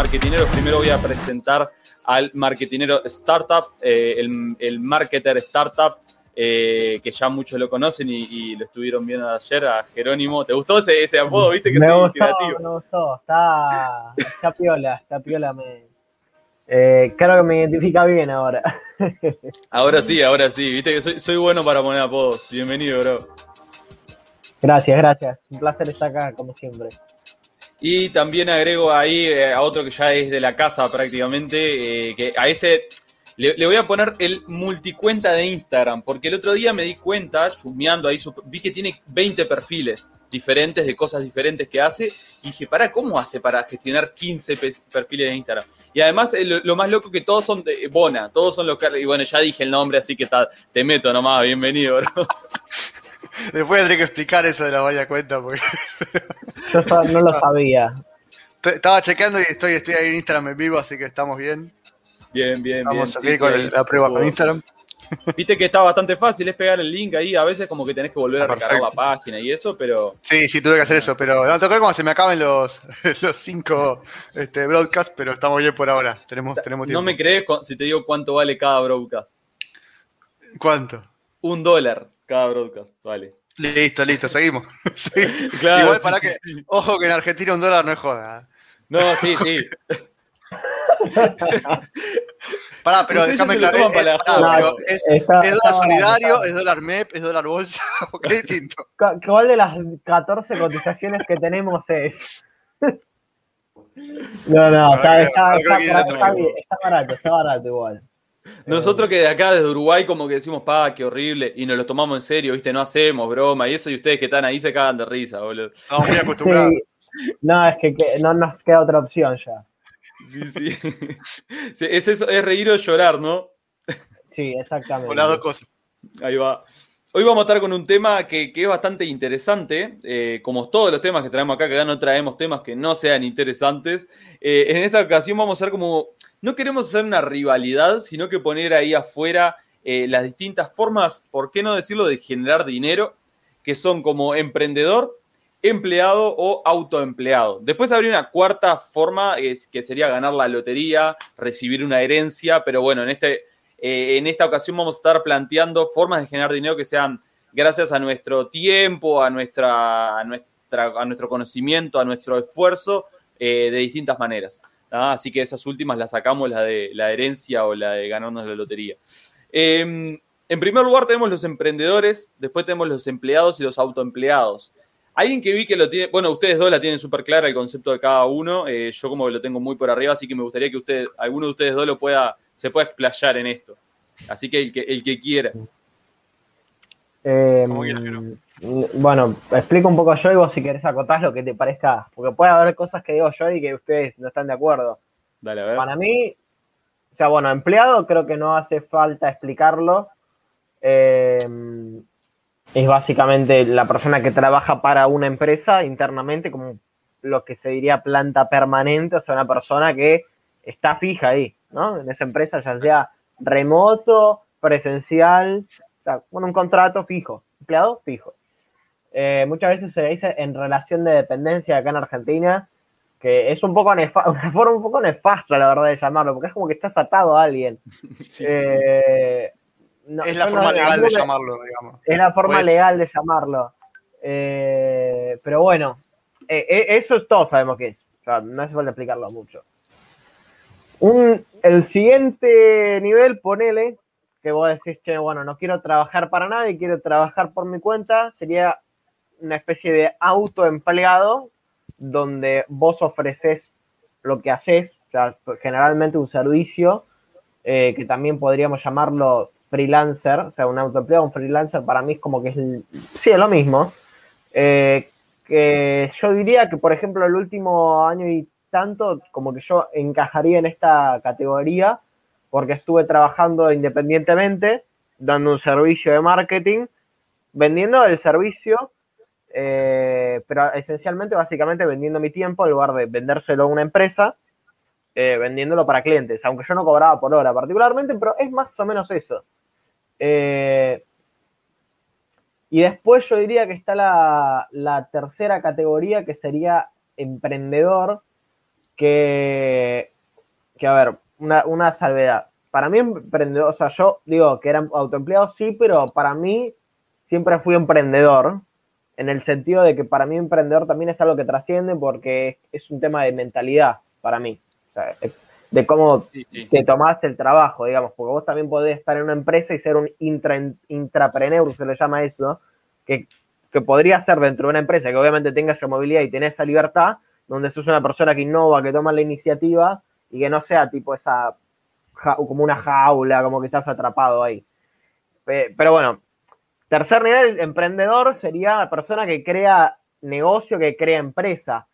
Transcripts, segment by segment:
marketineros. Primero voy a presentar al marketinero Startup, eh, el, el marketer Startup, eh, que ya muchos lo conocen y, lo estuvieron viendo ayer, a Jerónimo. ¿Te gustó ese, ese apodo? ¿Viste que me gustó, Me gustó, está, está piola, está piola. Me, eh, creo que me identifica bien ahora. ahora sí, ahora sí. Viste que soy, soy bueno para poner apodos. Bienvenido, bro. Gracias, gracias. Un placer estar acá, como siempre. Y también agrego ahí eh, a otro que ya es de la casa prácticamente, eh, que a este le, voy a poner el multicuenta de Instagram, porque el otro día me di cuenta, chumeando ahí, vi que tiene 20 perfiles diferentes de cosas diferentes que hace, y dije, para, ¿cómo hace para gestionar 15 perfiles de Instagram? Y además, lo, más loco que todos son de Bona, todos son locales, y bueno, ya dije el nombre, así que te meto nomás, bienvenido, bro. Después tendré que explicar eso de la vaya cuenta. Porque... Yo no lo sabía. Estaba chequeando y estoy, estoy ahí en Instagram en vivo, así que estamos bien. Bien, bien, Vamos a con la prueba con Instagram. Viste que está bastante fácil, es pegar el link ahí. A veces como que tenés que volver a ah, recargar la página y eso, pero. Sí, sí, tuve que hacer eso, pero no tocar como se me acaben los, los cinco este, broadcasts, pero estamos bien por ahora. Tenemos, tenemos tiempo. No me crees si te digo cuánto vale cada broadcast. ¿Cuánto? Un dólar cada broadcast, vale. Listo, listo, seguimos. Igual para que. Ojo que en Argentina un dólar no es joda. No, sí, sí. Pará, pero déjame claro. Es, es, dólar solidario, es dólar MEP, es dólar bolsa, qué distinto. ¿Cuál de las 14 cotizaciones que tenemos es? No, no, está, está, está, barato, está barato igual. Nosotros que de acá, desde Uruguay, como que decimos, pa, qué horrible, y nos lo tomamos en serio, ¿viste? No hacemos broma y eso, y ustedes que están ahí se cagan de risa, boludo. Estamos muy acostumbrados. No, es que, no nos queda otra opción ya. Sí, sí. es, eso, es reír o llorar, ¿no? Sí, exactamente. O las dos cosas. Ahí va. Hoy vamos a estar con un tema que, es bastante interesante, eh, como todos los temas que traemos acá, que acá no traemos temas que no sean interesantes. Eh, en esta ocasión vamos a hacer como, no queremos hacer una rivalidad, sino que poner ahí afuera eh, las distintas formas, por qué no decirlo, de generar dinero, que son como emprendedor, empleado o autoempleado. Después habría una cuarta forma, que sería ganar la lotería, recibir una herencia, pero bueno, en este eh, en esta ocasión vamos a estar planteando formas de generar dinero que sean gracias a nuestro tiempo, a, nuestra, a, nuestra, a nuestro conocimiento, a nuestro esfuerzo, eh, de distintas maneras. Así que esas últimas las sacamos, la de la herencia o la de ganarnos la lotería. Em, en primer lugar tenemos los emprendedores, después tenemos los empleados y los autoempleados. Alguien que vi que lo tiene, bueno, ustedes dos la tienen súper clara el concepto de cada uno, eh, yo como que lo tengo muy por arriba, así que me gustaría que ustedes, alguno de ustedes dos lo pueda se puede explayar en esto. Así que el que, el que quiera. Eh, bueno, explico un poco yo y vos si querés acotar lo que te parezca, porque puede haber cosas que digo yo y que ustedes no están de acuerdo. Dale, a ver. Para mí, o sea, bueno, empleado creo que no hace falta explicarlo. Eh, es básicamente la persona que trabaja para una empresa internamente, como lo que se diría planta permanente, o sea, una persona que está fija ahí. ¿no? En esa empresa, ya sea remoto, presencial, bueno, un contrato fijo, empleado fijo. Eh, muchas veces se dice en relación de dependencia acá en Argentina, que es un poco una forma un poco nefasta, la verdad, de llamarlo, porque es como que estás atado a alguien. Eh, es la forma legal de llamarlo, digamos. Es la forma legal de llamarlo. Eh, pero bueno, eso es todo sabemos que es. no hace falta explicarlo mucho. Un, el siguiente nivel, ponele, que vos decís, che, bueno, no quiero trabajar para nadie, quiero trabajar por mi cuenta, sería una especie de autoempleado donde vos ofreces lo que haces, o sea, generalmente un servicio, eh, que también podríamos llamarlo freelancer, o sea, un autoempleado, un freelancer para mí es como que es, sí, es lo mismo. Eh, que yo diría que, por ejemplo, el último año y tanto como que yo encajaría en esta categoría porque estuve trabajando independientemente, dando un servicio de marketing, vendiendo el servicio, eh, pero esencialmente, básicamente vendiendo mi tiempo en lugar de vendérselo a una empresa, eh, vendiéndolo para clientes, aunque yo no cobraba por hora particularmente, pero es más o menos eso. Eh, y después yo diría que está la, tercera categoría que sería emprendedor, que, que a ver, una, una salvedad. Para mí, emprendedor, o sea, yo digo que era autoempleado, sí, pero para mí siempre fui emprendedor, en el sentido de que para mí emprendedor también es algo que trasciende porque es un tema de mentalidad para mí. O sea, de cómo te tomás el trabajo, digamos, porque vos también podés estar en una empresa y ser un intra, intrapreneur, se le llama eso, que, que, podría ser dentro de una empresa que obviamente tenga esa movilidad y tenés esa libertad, donde sos una persona que innova, que toma la iniciativa y que no sea tipo esa, como una jaula, como que estás atrapado ahí. Pero bueno, tercer nivel, emprendedor sería la persona que crea negocio, que crea empresa,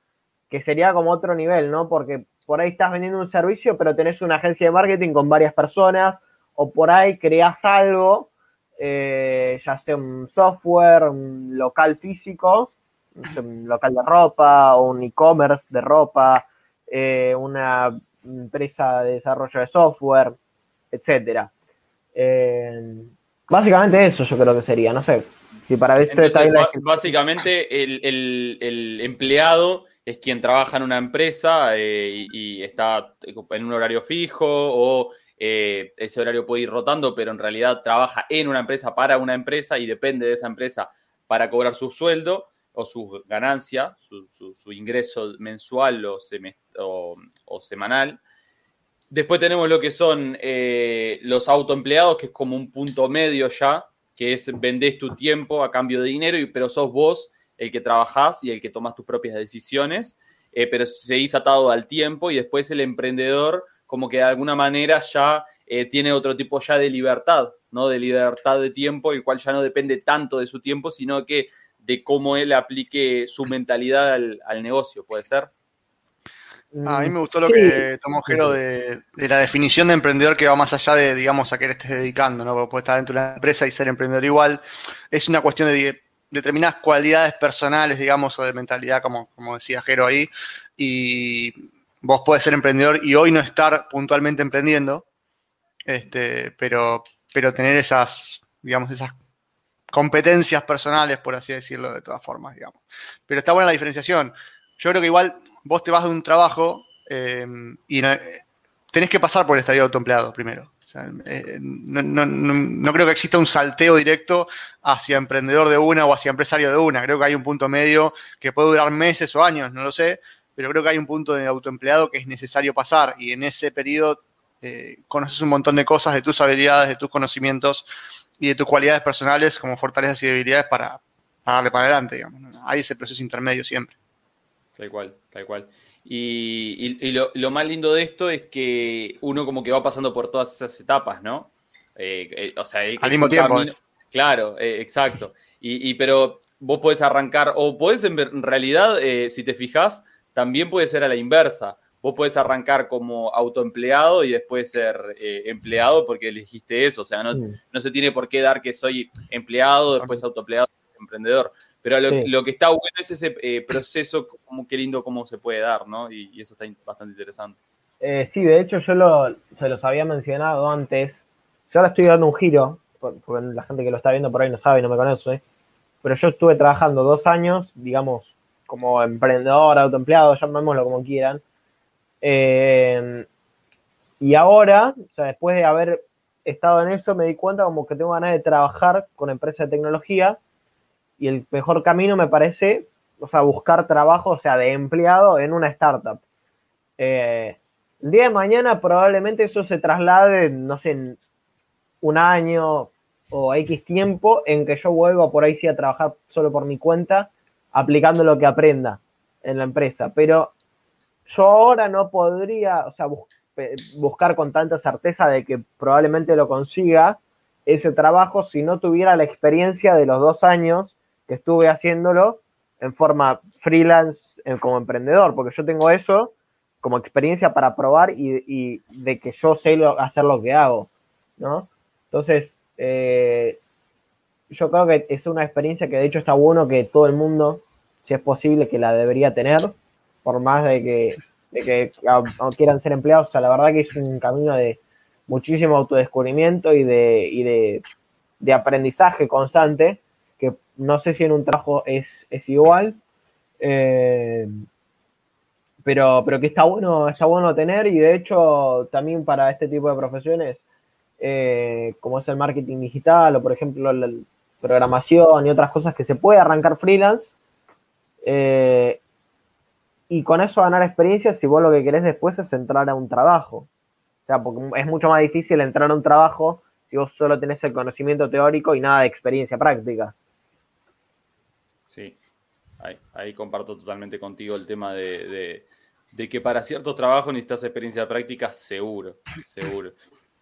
que sería como otro nivel, ¿no? Porque por ahí estás vendiendo un servicio, pero tenés una agencia de marketing con varias personas, o por ahí creas algo, eh, ya sea un software, un local físico, un local de ropa, o un e-commerce de ropa, eh, una empresa de desarrollo de software, etcétera. Eh, básicamente eso yo creo que sería, no sé. Si para Entonces, básicamente el, el empleado es quien trabaja en una empresa eh, y, está en un horario fijo o eh, ese horario puede ir rotando, pero en realidad trabaja en una empresa para una empresa y depende de esa empresa para cobrar su sueldo o su ganancia, su, ingreso mensual o, o, semanal. Después tenemos lo que son eh, los autoempleados, que es como un punto medio ya, que es vendés tu tiempo a cambio de dinero, pero sos vos el que trabajás y el que tomas tus propias decisiones, eh, pero seguís atado al tiempo y después el emprendedor como que de alguna manera ya eh, tiene otro tipo ya de libertad, ¿no? De libertad de tiempo, el cual ya no depende tanto de su tiempo, sino que de cómo él aplique su mentalidad al, negocio, ¿puede ser? A mí me gustó lo que tomó Jero de, la definición de emprendedor que va más allá de, digamos, a qué le estés dedicando, ¿no? Porque puedes estar dentro de una empresa y ser emprendedor igual. Es una cuestión de determinadas cualidades personales, digamos, o de mentalidad, como, como decía Jero ahí, y vos podés ser emprendedor y hoy no estar puntualmente emprendiendo, este, pero, pero tener esas, digamos, esas competencias personales, por así decirlo, de todas formas, digamos. Pero está buena la diferenciación. Yo creo que igual vos te vas de un trabajo eh, y tenés que pasar por el estadio de autoempleado primero. Eh, no, creo que exista un salteo directo hacia emprendedor de una o hacia empresario de una. Creo que hay un punto medio que puede durar meses o años, no lo sé, pero creo que hay un punto de autoempleado que es necesario pasar y en ese periodo eh, conoces un montón de cosas de tus habilidades, de tus conocimientos y de tus cualidades personales como fortalezas y debilidades para, darle para adelante. Hay ese proceso intermedio siempre. Tal cual, tal cual. Y, lo, más lindo de esto es que uno como que va pasando por todas esas etapas, ¿no? Eh, eh, o sea, al mismo tiempo. Claro, eh, exacto. Y, pero vos podés arrancar, o podés en, realidad, si te fijas, también puede ser a la inversa. Vos podés arrancar como autoempleado y después ser empleado porque elegiste eso. O sea, no, mm. no se tiene por qué dar que soy empleado, después autoempleado, emprendedor. Pero lo, que está bueno es ese eh, proceso, como qué lindo cómo se puede dar, ¿no? Y, eso está bastante interesante. Eh, sí, de hecho yo lo, se los había mencionado antes. Yo ahora estoy dando un giro, porque la gente que lo está viendo por ahí no sabe, no me conoce. Pero yo estuve trabajando dos años, digamos, como emprendedor, autoempleado, llamémoslo como quieran. Eh, y ahora, o sea, después de haber estado en eso, me di cuenta como que tengo ganas de trabajar con empresas de tecnología y el mejor camino me parece, o sea, buscar trabajo, o sea, de empleado en una startup. Eh, el día de mañana probablemente eso se traslade, no sé, en un año o X tiempo en que yo vuelva por ahí sí a trabajar solo por mi cuenta, aplicando lo que aprenda en la empresa. Pero yo ahora no podría, o sea, buscar con tanta certeza de que probablemente lo consiga ese trabajo si no tuviera la experiencia de los dos años que estuve haciéndolo en forma freelance como emprendedor, porque yo tengo eso como experiencia para probar y, de que yo sé hacer lo que hago, ¿no? Entonces, eh, yo creo que es una experiencia que de hecho está bueno que todo el mundo, si es posible, que la debería tener, por más de que, de que quieran ser empleados, o sea, la verdad que es un camino de muchísimo autodescubrimiento y de, y de, de aprendizaje constante que no sé si en un trabajo es, igual, eh, pero, pero que está bueno, está bueno tener y de hecho también para este tipo de profesiones, eh, como es el marketing digital o por ejemplo la programación y otras cosas que se puede arrancar freelance eh, y con eso ganar experiencia si vos lo que querés después es entrar a un trabajo. O sea, porque es mucho más difícil entrar a un trabajo si vos solo tenés el conocimiento teórico y nada de experiencia práctica. Ahí, comparto totalmente contigo el tema de, que para ciertos trabajos necesitas experiencia práctica, seguro, seguro.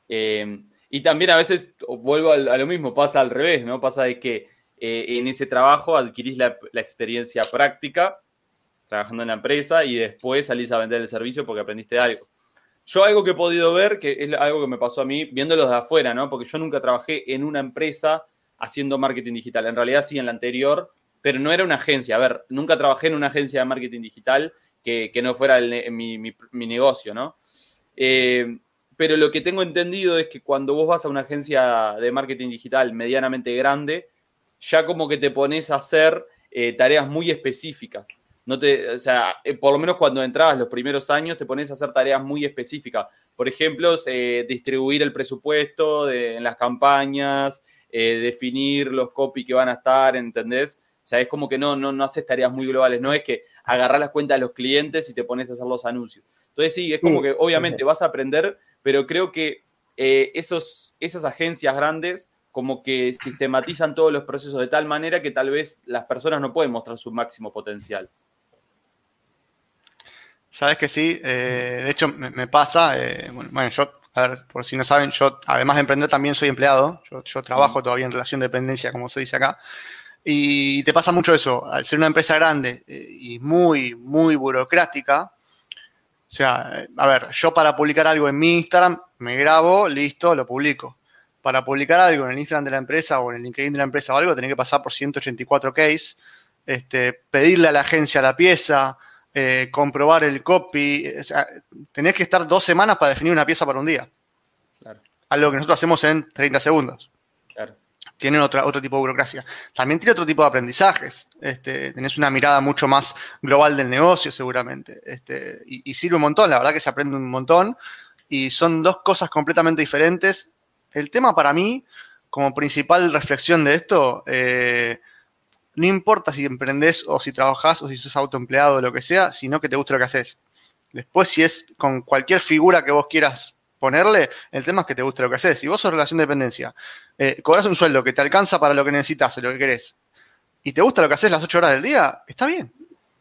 Eh, y también a veces, vuelvo a, lo mismo, pasa al revés, ¿no? Pasa de que eh, en ese trabajo adquirís la, experiencia práctica trabajando en la empresa y después salís a vender el servicio porque aprendiste algo. Yo algo que he podido ver, que es algo que me pasó a mí, viéndolos de afuera, ¿no? Porque yo nunca trabajé en una empresa haciendo marketing digital. En realidad sí en la anterior, pero no era una agencia. A ver, nunca trabajé en una agencia de marketing digital que, no fuera mi, negocio, ¿no? Eh, pero lo que tengo entendido es que cuando vos vas a una agencia de marketing digital medianamente grande, ya como que te pones a hacer eh, tareas muy específicas. No te, o sea, eh, por lo menos cuando entrabas los primeros años te pones a hacer tareas muy específicas. Por ejemplo, distribuir el presupuesto en las campañas, definir los copy que van a estar, ¿entendés? O sea, es como que no, no, no haces tareas muy globales, no es que agarrar las cuentas de los clientes y te pones a hacer los anuncios. Entonces sí, es como que obviamente vas a aprender, pero creo que eh, esos, esas agencias grandes como que sistematizan todos los procesos de tal manera que tal vez las personas no pueden mostrar su máximo potencial. Sabes que sí, eh, de hecho me, pasa, eh, bueno, yo, a ver, por si no saben, yo además de emprender también soy empleado, yo, trabajo todavía en relación de dependencia, como se dice acá, y te pasa mucho eso, al ser una empresa grande eh, y muy, muy burocrática, o sea, a ver, yo para publicar algo en mi Instagram, me grabo, listo, lo publico. Para publicar algo en el Instagram de la empresa o en el LinkedIn de la empresa o algo, tenés que pasar por 184 case, este, pedirle a la agencia la pieza, eh, comprobar el copy. O sea, tenés que estar dos semanas para definir una pieza para un día. Claro. Algo que nosotros hacemos en 30 segundos tienen otro tipo de burocracia. También tiene otro tipo de aprendizajes. Este, tenés una mirada mucho más global del negocio, seguramente. Este, y, sirve un montón, la verdad que se aprende un montón. Y son dos cosas completamente diferentes. El tema para mí, como principal reflexión de esto, eh, no importa si emprendés o si trabajás o si sos autoempleado o lo que sea, sino que te guste lo que haces. Después, si es con cualquier figura que vos quieras ponerle, el tema es que te guste lo que haces. Si vos sos relación de dependencia, eh, cobras un sueldo que te alcanza para lo que necesitas, lo que querés, y te gusta lo que haces las ocho horas del día, está bien.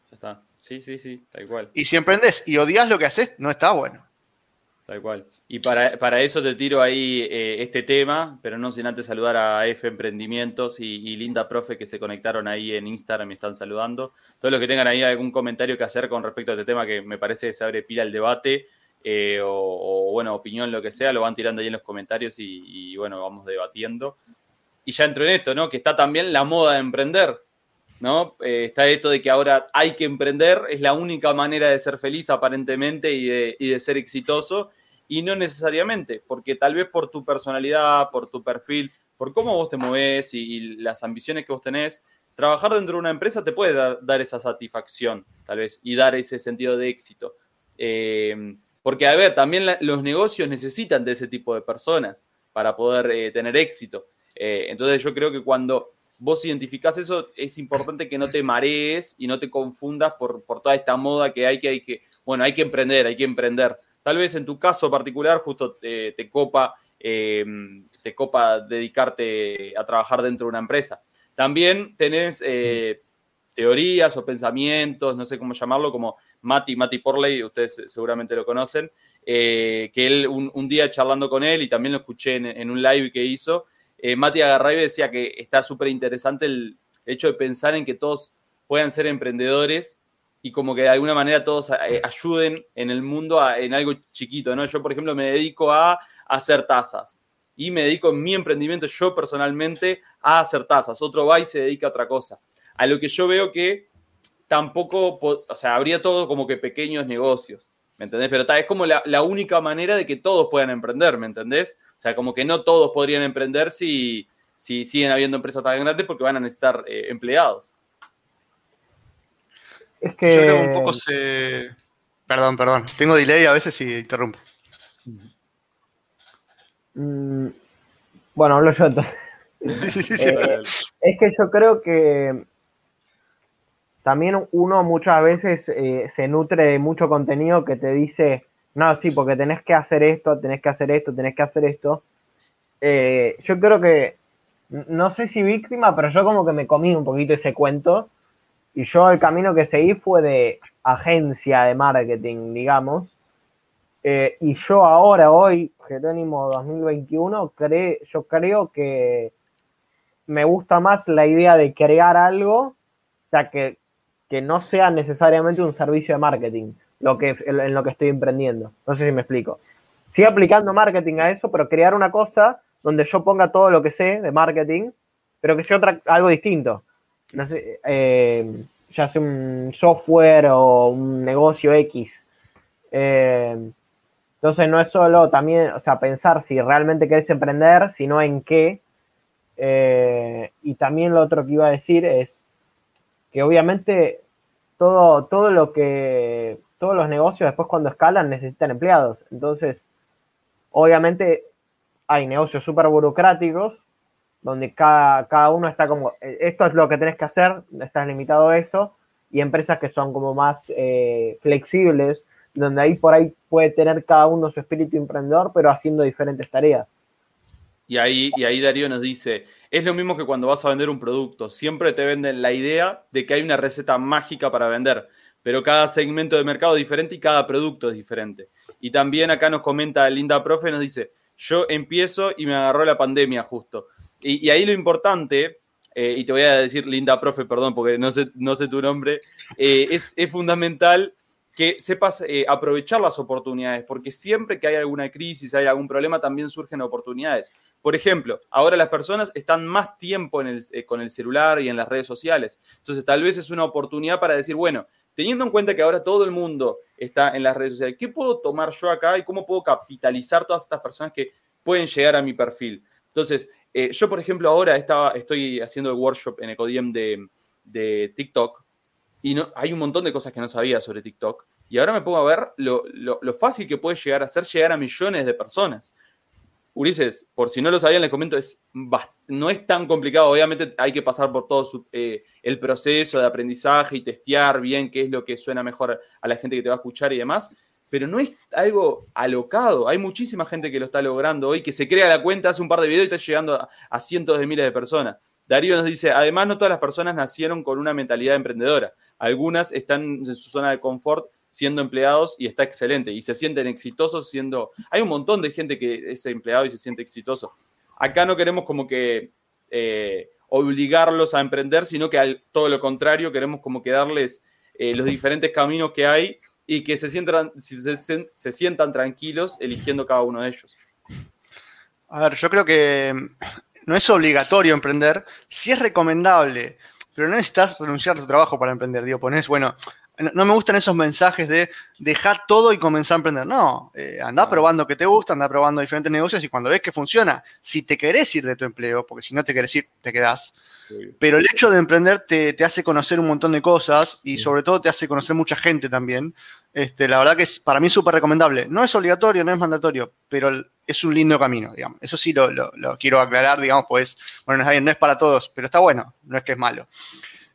Ya está. Sí, sí, sí, tal cual. Y si emprendés y odias lo que haces, no está bueno. Tal cual. Y para, eso te tiro ahí eh, este tema, pero no sin antes saludar a F Emprendimientos y, y, Linda Profe que se conectaron ahí en Instagram y están saludando. Todos los que tengan ahí algún comentario que hacer con respecto a este tema que me parece que se abre pila el debate, eh, o, bueno, opinión, lo que sea, lo van tirando ahí en los comentarios y, bueno, vamos debatiendo. Y ya entro en esto, ¿no? Que está también la moda de emprender, ¿no? Eh, está esto de que ahora hay que emprender, es la única manera de ser feliz aparentemente y de, ser exitoso, y no necesariamente, porque tal vez por tu personalidad, por tu perfil, por cómo vos te mueves y, las ambiciones que vos tenés, trabajar dentro de una empresa te puede dar, esa satisfacción, tal vez, y dar ese sentido de éxito. Eh, porque, a ver, también los negocios necesitan de ese tipo de personas para poder eh, tener éxito. Eh, entonces yo creo que cuando vos identificás eso, es importante que no te marees y no te confundas por, toda esta moda que hay, que hay que, bueno, hay que emprender, hay que emprender. Tal vez en tu caso particular justo te, copa, eh, te copa dedicarte a trabajar dentro de una empresa. También tenés teorías o pensamientos, no sé cómo llamarlo, como Mati, Mati Porley, ustedes seguramente lo conocen, eh, que él un, día charlando con él y también lo escuché en, un live que hizo, eh, Mati agarrá y decía que está súper interesante el hecho de pensar en que todos puedan ser emprendedores y como que de alguna manera todos eh, ayuden en el mundo en algo chiquito, ¿no? Yo, por ejemplo, me dedico a hacer tazas y me dedico en mi emprendimiento yo personalmente a hacer tazas. Otro va y se dedica a otra cosa. A lo que yo veo que tampoco, o sea, habría todo como que pequeños negocios, ¿me entendés? Pero tal, es como la, única manera de que todos puedan emprender, ¿me entendés? O sea, como que no todos podrían emprender si, si siguen habiendo empresas tan grandes porque van a necesitar eh, empleados. Es que... Yo creo que un poco se... Perdón, perdón. Tengo delay a veces y interrumpo. Mm, bueno, hablo yo entonces. Eh, es que yo creo que también uno muchas veces eh, se nutre de mucho contenido que te dice, no, sí, porque tenés que hacer esto, tenés que hacer esto, tenés que hacer esto. Eh, yo creo que, no sé si víctima, pero yo como que me comí un poquito ese cuento y yo el camino que seguí fue de agencia de marketing, digamos. Eh, y yo ahora, hoy, Jerónimo 2021, yo creo que me gusta más la idea de crear algo, o sea, que, que no sea necesariamente un servicio de marketing lo que, en lo que estoy emprendiendo. No sé si me explico. Sigo aplicando marketing a eso, pero crear una cosa donde yo ponga todo lo que sé de marketing, pero que sea otra, algo distinto eh, ya sea un software o un negocio X. Eh, entonces no es solo también, o sea, pensar si realmente querés emprender, sino en qué. Eh, y también lo otro que iba a decir es que obviamente todo, todo lo que, todos los negocios después cuando escalan necesitan empleados. Entonces, obviamente hay negocios súper burocráticos donde cada, cada uno está como, eh, esto es lo que tenés que hacer, estás limitado a eso, y empresas que son como más eh, flexibles, donde ahí por ahí puede tener cada uno su espíritu emprendedor, pero haciendo diferentes tareas. Y ahí, y ahí Darío nos dice, es lo mismo que cuando vas a vender un producto, siempre te venden la idea de que hay una receta mágica para vender, pero cada segmento de mercado es diferente y cada producto es diferente. Y también acá nos comenta Linda Profe, nos dice, yo empiezo y me agarró la pandemia justo. Y, ahí lo importante, eh, y te voy a decir linda profe, perdón, porque no sé, tu nombre, eh, es, fundamental que sepas eh, aprovechar las oportunidades, porque siempre que hay alguna crisis, hay algún problema, también surgen oportunidades. Por ejemplo, ahora las personas están más tiempo el, con el celular y en las redes sociales. Entonces, tal vez es una oportunidad para decir, bueno, teniendo en cuenta que ahora todo el mundo está en las redes sociales, ¿qué puedo tomar yo acá y cómo puedo capitalizar todas estas personas que pueden llegar a mi perfil? Entonces, eh, yo, por ejemplo, ahora estaba, estoy haciendo el workshop en Ecodiem de, de TikTok y no, hay un montón de cosas que no sabía sobre TikTok. Y ahora me pongo a ver lo, fácil que puede llegar a ser llegar a millones de personas. Ulises, por si no lo sabían, les comento, es, no es tan complicado. Obviamente hay que pasar por todo eh, el proceso de aprendizaje y testear bien qué es lo que suena mejor a la gente que te va a escuchar y demás pero no es algo alocado. Hay muchísima gente que lo está logrando hoy, que se crea la cuenta, hace un par de videos y está llegando a, cientos de miles de personas. Darío nos dice, además no todas las personas nacieron con una mentalidad emprendedora. Algunas están en su zona de confort siendo empleados y está excelente y se sienten exitosos siendo... Hay un montón de gente que es empleado y se siente exitoso. Acá no queremos como que eh, obligarlos a emprender, sino que todo lo contrario, queremos como que darles eh, los diferentes caminos que hay y que se sientan, se sientan tranquilos eligiendo cada uno de ellos. A ver, yo creo que no es obligatorio emprender, sí es recomendable, pero no necesitas renunciar a tu trabajo para emprender. Digo, pones, bueno, no me gustan esos mensajes de dejar todo y comenzar a emprender. No, eh, anda probando que te gusta, anda probando diferentes negocios y cuando ves que funciona, si te querés ir de tu empleo, porque si no te querés ir, te quedás. Pero el hecho de emprender te, hace conocer un montón de cosas y sobre todo te hace conocer mucha gente también. Este, la verdad que es para mí súper recomendable. No es obligatorio, no es mandatorio, pero es un lindo camino, digamos. Eso sí lo, quiero aclarar, digamos, pues, bueno, no es para todos, pero está bueno, no es que es malo.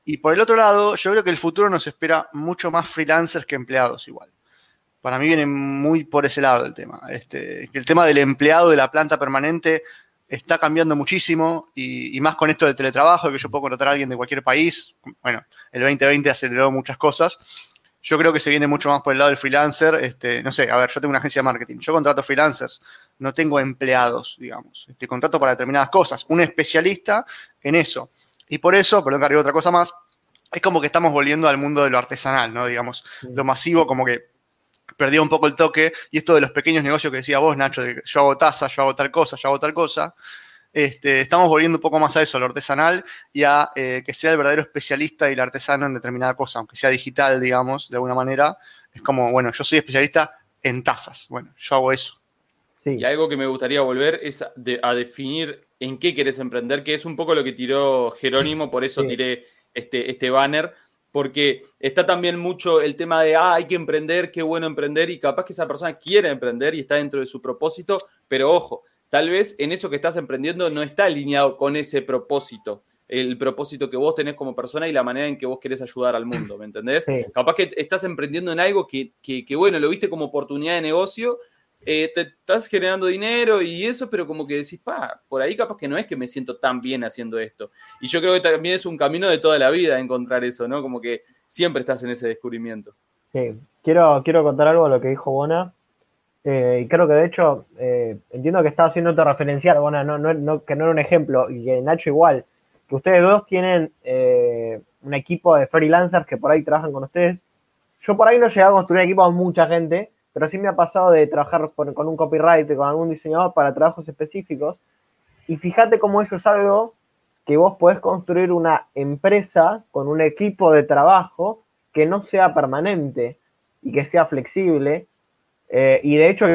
Y por el otro lado, yo creo que el futuro nos espera mucho más freelancers que empleados igual. Para mí viene muy por ese lado el tema. Este, el tema del empleado de la planta permanente está cambiando muchísimo y, más con esto del teletrabajo, que yo puedo contratar a alguien de cualquier país. Bueno, el 2020 aceleró muchas cosas. Yo creo que se viene mucho más por el lado del freelancer. Este, no sé, a ver, yo tengo una agencia de marketing. Yo contrato freelancers, no tengo empleados, digamos. Este, contrato para determinadas cosas. Un especialista en eso. Y por eso, perdón que otra cosa más, es como que estamos volviendo al mundo de lo artesanal, ¿no? Digamos, lo masivo como que perdió un poco el toque. Y esto de los pequeños negocios que decía vos, Nacho, de yo hago taza, yo hago tal cosa, yo hago tal cosa. Este, estamos volviendo un poco más a eso, a lo artesanal y a eh, que sea el verdadero especialista y el artesano en determinada cosa, aunque sea digital, digamos, de alguna manera. Es como, bueno, yo soy especialista en tazas. Bueno, yo hago eso. Y algo que me gustaría volver es a, definir en qué querés emprender, que es un poco lo que tiró Jerónimo, por eso tiré este, este banner, porque está también mucho el tema de, ah, hay que emprender, qué bueno emprender, y capaz que esa persona quiere emprender y está dentro de su propósito, pero ojo, tal vez en eso que estás emprendiendo no está alineado con ese propósito, el propósito que vos tenés como persona y la manera en que vos querés ayudar al mundo, ¿me entendés? Capaz que estás emprendiendo en algo que, que, que, bueno, lo viste como oportunidad de negocio, eh, te estás generando dinero y eso, pero como que decís, pa, por ahí capaz que no es que me siento tan bien haciendo esto. Y yo creo que también es un camino de toda la vida encontrar eso, ¿no? Como que siempre estás en ese descubrimiento. Sí, quiero, quiero contar algo a lo que dijo Bona. Eh, y creo que de hecho, eh, entiendo que estaba haciendo referencial, Bona, no, que no era un ejemplo, y que Nacho igual, que ustedes dos tienen un equipo de freelancers que por ahí trabajan con ustedes. Yo por ahí no llegué a construir equipo a mucha gente, pero sí me ha pasado de trabajar con un copyright, con algún diseñador para trabajos específicos. Y fíjate cómo eso es algo que vos podés construir una empresa con un equipo de trabajo que no sea permanente y que sea flexible. Eh, y de hecho,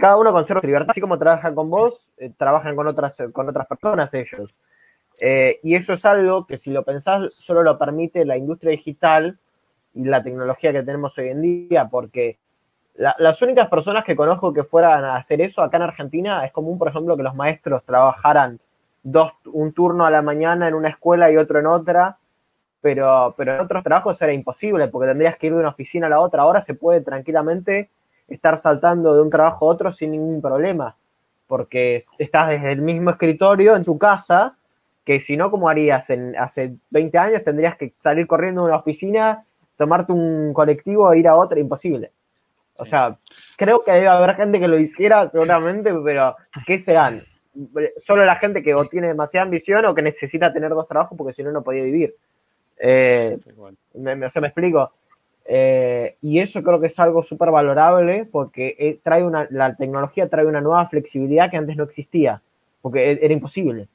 cada uno conserve su libertad, así como trabajan con vos, eh, trabajan con otras, con otras personas ellos. Eh, y eso es algo que si lo pensás, solo lo permite la industria digital y la tecnología que tenemos hoy en día, porque las únicas personas que conozco que fueran a hacer eso acá en Argentina es común, por ejemplo, que los maestros trabajaran dos, un turno a la mañana en una escuela y otro en otra, pero, pero en otros trabajos era imposible porque tendrías que ir de una oficina a la otra. Ahora se puede tranquilamente estar saltando de un trabajo a otro sin ningún problema, porque estás desde el mismo escritorio en tu casa, que si no, como harías en, hace 20 años? Tendrías que salir corriendo de una oficina, tomarte un colectivo e ir a otra, imposible. O sea, creo que debe haber gente que lo hiciera seguramente, pero ¿qué serán? Solo la gente que o tiene demasiada ambición o que necesita tener dos trabajos porque si no, no podía vivir. Eh, me, o sea, me explico. Eh, y eso creo que es algo súper valorable porque eh, trae una, la tecnología trae una nueva flexibilidad que antes no existía, porque e, era imposible.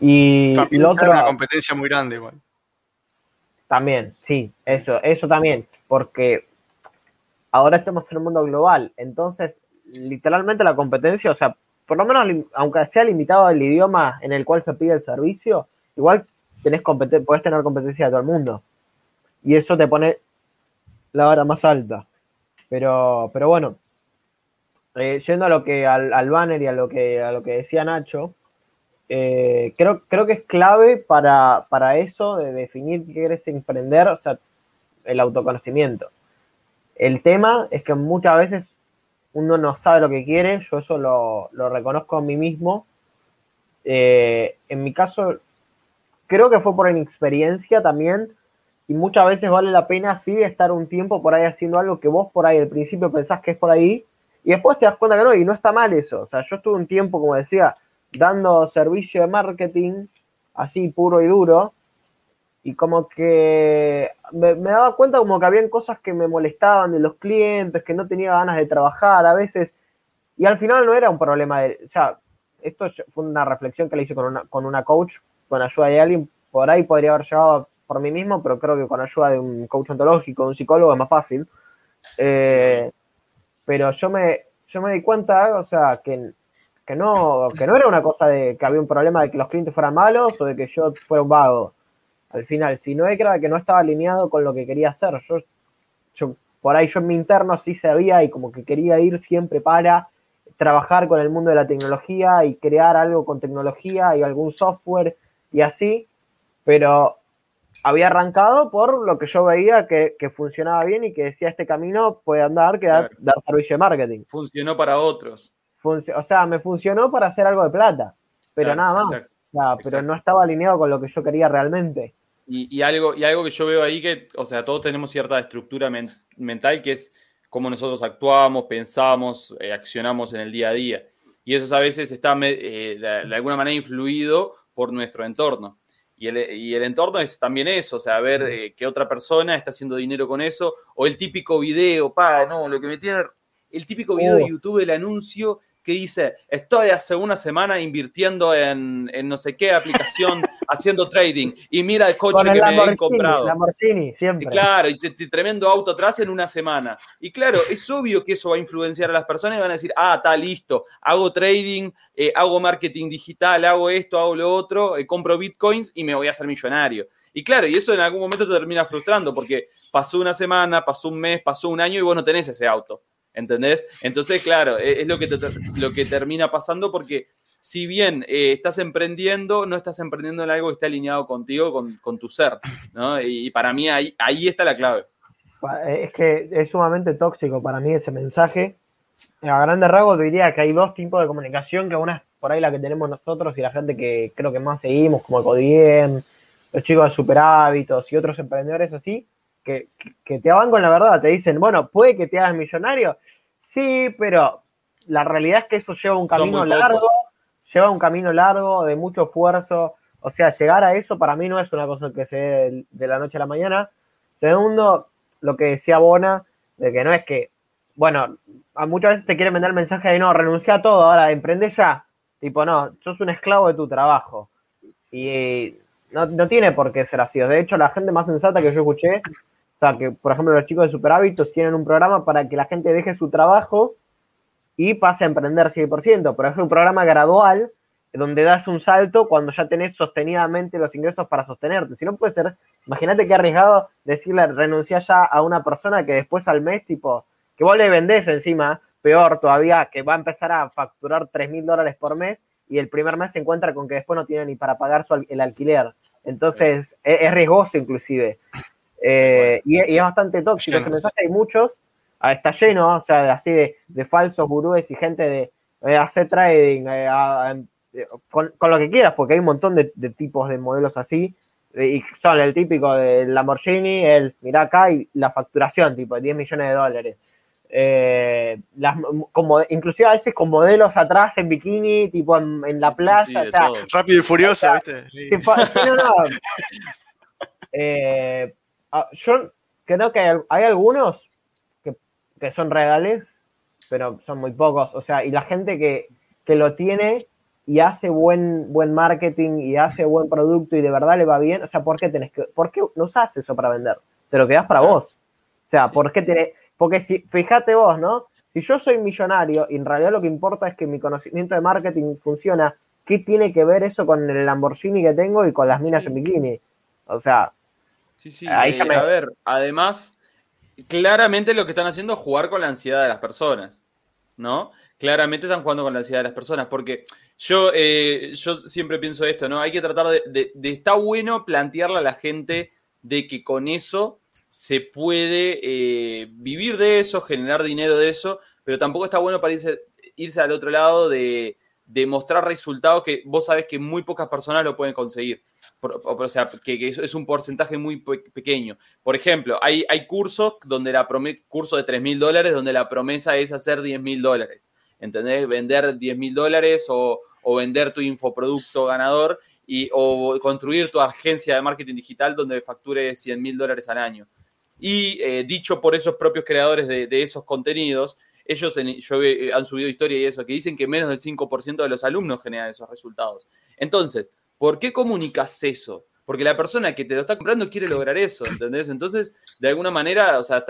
y lo otro, una competencia muy grande igual. También, sí, eso, eso también, porque ahora estamos en un mundo global, entonces literalmente la competencia, o sea, por lo menos aunque sea limitado al idioma en el cual se pide el servicio, igual tenés podés tener competencia de todo el mundo. Y eso te pone la hora más alta. Pero, pero bueno, eh, yendo a lo que al, al, banner y a lo que a lo que decía Nacho, eh, creo, creo que es clave para, eso de definir qué quieres emprender, o sea, el autoconocimiento. El tema es que muchas veces uno no sabe lo que quiere, yo eso lo, reconozco a mí mismo. Eh, en mi caso, creo que fue por inexperiencia también, y muchas veces vale la pena sí estar un tiempo por ahí haciendo algo que vos por ahí al principio pensás que es por ahí, y después te das cuenta que no, y no está mal eso. O sea, yo estuve un tiempo, como decía, dando servicio de marketing, así puro y duro, y como que me, daba cuenta como que habían cosas que me molestaban de los clientes, que no tenía ganas de trabajar a veces, y al final no era un problema de, o sea, esto fue una reflexión que le hice con una, con una coach, con ayuda de alguien, por ahí podría haber llevado por mí mismo, pero creo que con ayuda de un coach ontológico, un psicólogo es más fácil. Eh, pero yo me, yo me di cuenta, o sea, que que no, que no era una cosa de que había un problema de que los clientes fueran malos o de que yo fuera un vago. Al final, sino era que no estaba alineado con lo que quería hacer. Yo, yo, por ahí yo en mi interno sí sabía y como que quería ir siempre para trabajar con el mundo de la tecnología y crear algo con tecnología y algún software y así, pero había arrancado por lo que yo veía que, funcionaba bien y que decía este camino puede andar, que dar servicio de marketing. Funcionó para otros o sea, me funcionó para hacer algo de plata, pero nada más. pero no estaba alineado con lo que yo quería realmente. Y, algo, y algo que yo veo ahí que, o sea, todos tenemos cierta estructura mental que es cómo nosotros actuamos, pensamos, eh, accionamos en el día a día. Y eso a veces está eh, de, alguna manera influido por nuestro entorno. Y el, y el entorno es también eso, o sea, ver eh, qué otra persona está haciendo dinero con eso, o el típico video, pa, no, lo que me tiene, el típico video de. YouTube, el anuncio que dice, estoy hace una semana invirtiendo en, no sé qué aplicación, haciendo trading, y mira el coche que me he comprado. siempre. claro, y tremendo auto atrás en una semana. Y claro, es obvio que eso va a influenciar a las personas y van a decir, ah, está listo, hago trading, eh, hago marketing digital, hago esto, hago lo otro, eh, compro bitcoins y me voy a hacer millonario. Y claro, y eso en algún momento te termina frustrando porque pasó una semana, pasó un mes, pasó un año y vos no tenés ese auto. ¿Entendés? Entonces, claro, e-, es, lo, que lo que termina pasando porque si bien eh, estás emprendiendo, no estás emprendiendo en algo que está alineado contigo, con, tu ser, ¿no? Y, para mí ahí, ahí está la clave. Es que es sumamente tóxico para mí ese mensaje. A grandes rasgos diría que hay dos tipos de comunicación, que una es por ahí la que tenemos nosotros y la gente que creo que más seguimos, como Codiem, los chicos de Super Hábitos y otros emprendedores así, que, te van con la verdad, te dicen, bueno, puede que te hagas millonario, sí, pero la realidad es que eso lleva un camino largo, lleva un camino largo de mucho esfuerzo, o sea, llegar a eso para mí no es una cosa que se dé de la noche a la mañana. Segundo, lo que decía Bona, de que no es que, bueno, muchas veces te quieren vender el mensaje de no, renuncia a todo, ahora emprende ya. Tipo, no, sos un esclavo de tu trabajo. Y no, no, tiene por qué ser así. De hecho, la gente más sensata que yo escuché, o sea, que por ejemplo los chicos de Super Hábitos tienen un programa para que la gente deje su trabajo y pase a emprender 100%, pero es un programa gradual donde das un salto cuando ya tenés sostenidamente los ingresos para sostenerte. Si no puede ser, imagínate qué arriesgado decirle renunciar ya a una persona que después al mes, tipo, que vos le vendés encima, peor todavía, que va a empezar a facturar 3 mil dólares por mes y el primer mes se encuentra con que después no tiene ni para pagar su, el alquiler. Entonces, es, riesgoso inclusive. Eh, y, es bastante tóxico ese mensaje. Hay muchos, ah, está lleno, o sea, así de, falsos gurúes y gente de, eh, hacer trading, eh, con, lo que quieras, porque hay un montón de, tipos de modelos así. Y son el típico del Lamborghini, el mira acá y la facturación, tipo de 10 millones de dólares. las, como, inclusive a veces con modelos atrás en bikini, tipo en, la plaza. Rápido y furioso, ¿viste? Ah, yo creo que hay, algunos que, son reales, pero son muy pocos. O sea, y la gente que, lo tiene y hace buen, buen marketing y hace buen producto y de verdad le va bien, o sea, ¿por qué tenés que, por qué no usas eso para vender? Te lo quedas para vos. O sea, ¿por qué tenés, porque si, fíjate vos, ¿no? Si yo soy millonario y en realidad lo que importa es que mi conocimiento de marketing funciona, ¿qué tiene que ver eso con el Lamborghini que tengo y con las minas en bikini? O sea, Sí, sí. Ahí eh, A ver, además, claramente lo que están haciendo es jugar con la ansiedad de las personas, ¿no? Claramente están jugando con la ansiedad de las personas, porque yo, eh, yo siempre pienso esto, ¿no? Hay que tratar de, de, está bueno plantearle a la gente de que con eso se puede eh, vivir de eso, generar dinero de eso, pero tampoco está bueno para irse, irse al otro lado de, de mostrar resultados que vos sabés que muy pocas personas lo pueden conseguir o sea, que, es un porcentaje muy pequeño. Por ejemplo, hay, hay cursos donde la promesa, curso de 3 mil dólares donde la promesa es hacer 10 mil dólares. ¿Entendés? Vender 10 mil dólares o, vender tu infoproducto ganador y, o construir tu agencia de marketing digital donde facture 100 mil dólares al año. Y eh, dicho por esos propios creadores de, esos contenidos, ellos yo, han subido historia y eso, que dicen que menos del 5% de los alumnos generan esos resultados. Entonces, ¿Por qué comunicas eso? Porque la persona que te lo está comprando quiere lograr eso, ¿entendés? Entonces, de alguna manera, o sea,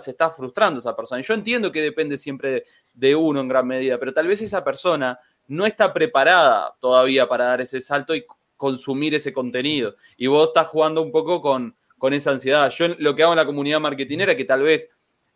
se está frustrando esa persona. Yo entiendo que depende siempre de, uno en gran medida, pero tal vez esa persona no está preparada todavía para dar ese salto y consumir ese contenido. Y vos estás jugando un poco con, con esa ansiedad. Yo lo que hago en la comunidad marketingera, que tal vez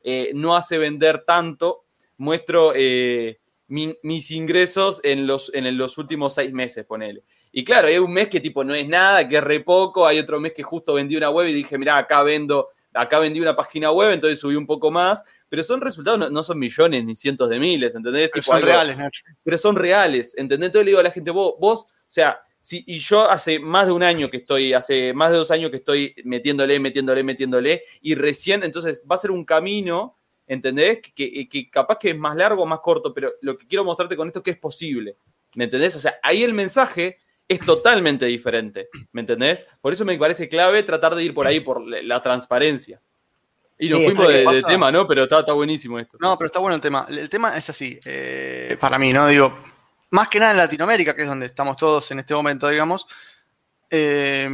eh, no hace vender tanto, muestro eh, mis ingresos en los, en los últimos seis meses, ponele. Y claro, hay un mes que tipo no es nada, que es re poco, hay otro mes que justo vendí una web y dije, mira, acá vendo, acá vendí una página web, entonces subí un poco más, pero son resultados, no, son millones ni cientos de miles, ¿entendés? Pero son reales, Nacho. Pero son reales, ¿entendés? Entonces le digo a la gente, vos, vos, o sea, si, y yo hace más de un año que estoy, hace más de dos años que estoy metiéndole, metiéndole, metiéndole, y recién, entonces va a ser un camino, ¿entendés? Que, que capaz que es más largo o más corto, pero lo que quiero mostrarte con esto es que es posible, ¿me entendés? O sea, ahí el mensaje es totalmente diferente, ¿me entendés? Por eso me parece clave tratar de ir por ahí, por la transparencia. Y nos fuimos de, tema, ¿no? Pero está, está, buenísimo esto. No, pero está bueno el tema. El tema es así, eh, para mí, ¿no? Digo, más que nada en Latinoamérica, que es donde estamos todos en este momento, digamos, eh,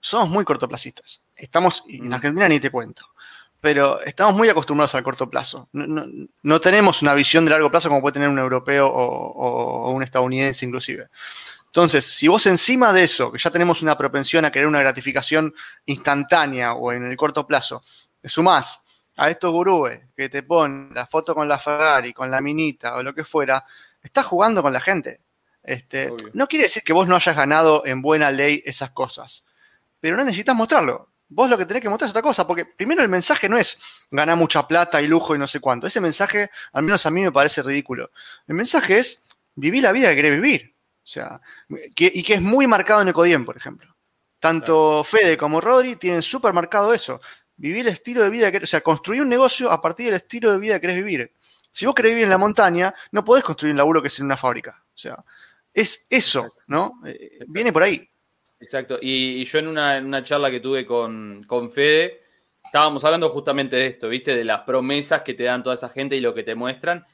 somos muy cortoplacistas. Estamos, en Argentina ni te cuento, pero estamos muy acostumbrados al corto plazo. No, tenemos una visión de largo plazo como puede tener un europeo o, un estadounidense inclusive. Entonces, si vos encima de eso, que ya tenemos una propensión a querer una gratificación instantánea o en el corto plazo, sumás a estos gurúes que te ponen la foto con la Ferrari, con la minita o lo que fuera, estás jugando con la gente. Este, no quiere decir que vos no hayas ganado en buena ley esas cosas, pero no necesitas mostrarlo. Vos lo que tenés que mostrar es otra cosa, porque primero el mensaje no es ganar mucha plata y lujo y no sé cuánto. Ese mensaje, al menos a mí me parece ridículo. El mensaje es vivir la vida que querés vivir. O sea, y que es muy marcado en Ecodien, por ejemplo. Tanto Fede como Rodri tienen súper marcado eso. Vivir el estilo de vida que o sea, construir un negocio a partir del estilo de vida que querés vivir. Si vos querés vivir en la montaña, no podés construir un laburo que es en una fábrica. O sea, es eso, ¿no? Eh, viene por ahí. Exacto. Y, yo en una, charla que tuve con, con Fede, estábamos hablando justamente de esto, ¿viste? De las promesas que te dan toda esa gente y lo que te muestran.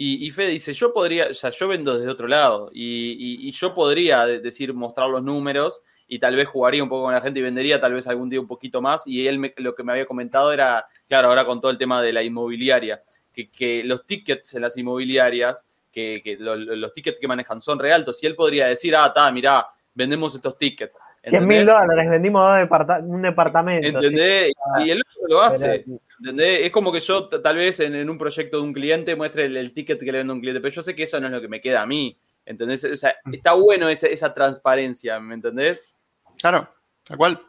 Y, Fede dice, yo podría, o sea, yo vendo desde otro lado y, yo podría decir, mostrar los números y tal vez jugaría un poco con la gente y vendería tal vez algún día un poquito más. Y él lo que me había comentado era, claro, ahora con todo el tema de la inmobiliaria, que, que los tickets en las inmobiliarias, que, los tickets que manejan son re altos y él podría decir, ah, está, mirá, vendemos estos tickets. 100 mil dólares, vendimos un departamento. ¿Entendés? Y él lo hace. ¿Entendés? Es como que yo tal vez en, un proyecto de un cliente muestre el, ticket que le vendo a un cliente, pero yo sé que eso no es lo que me queda a mí. ¿Entendés? O sea, mm. está bueno esa, esa transparencia, ¿me entendés? Claro, tal cual.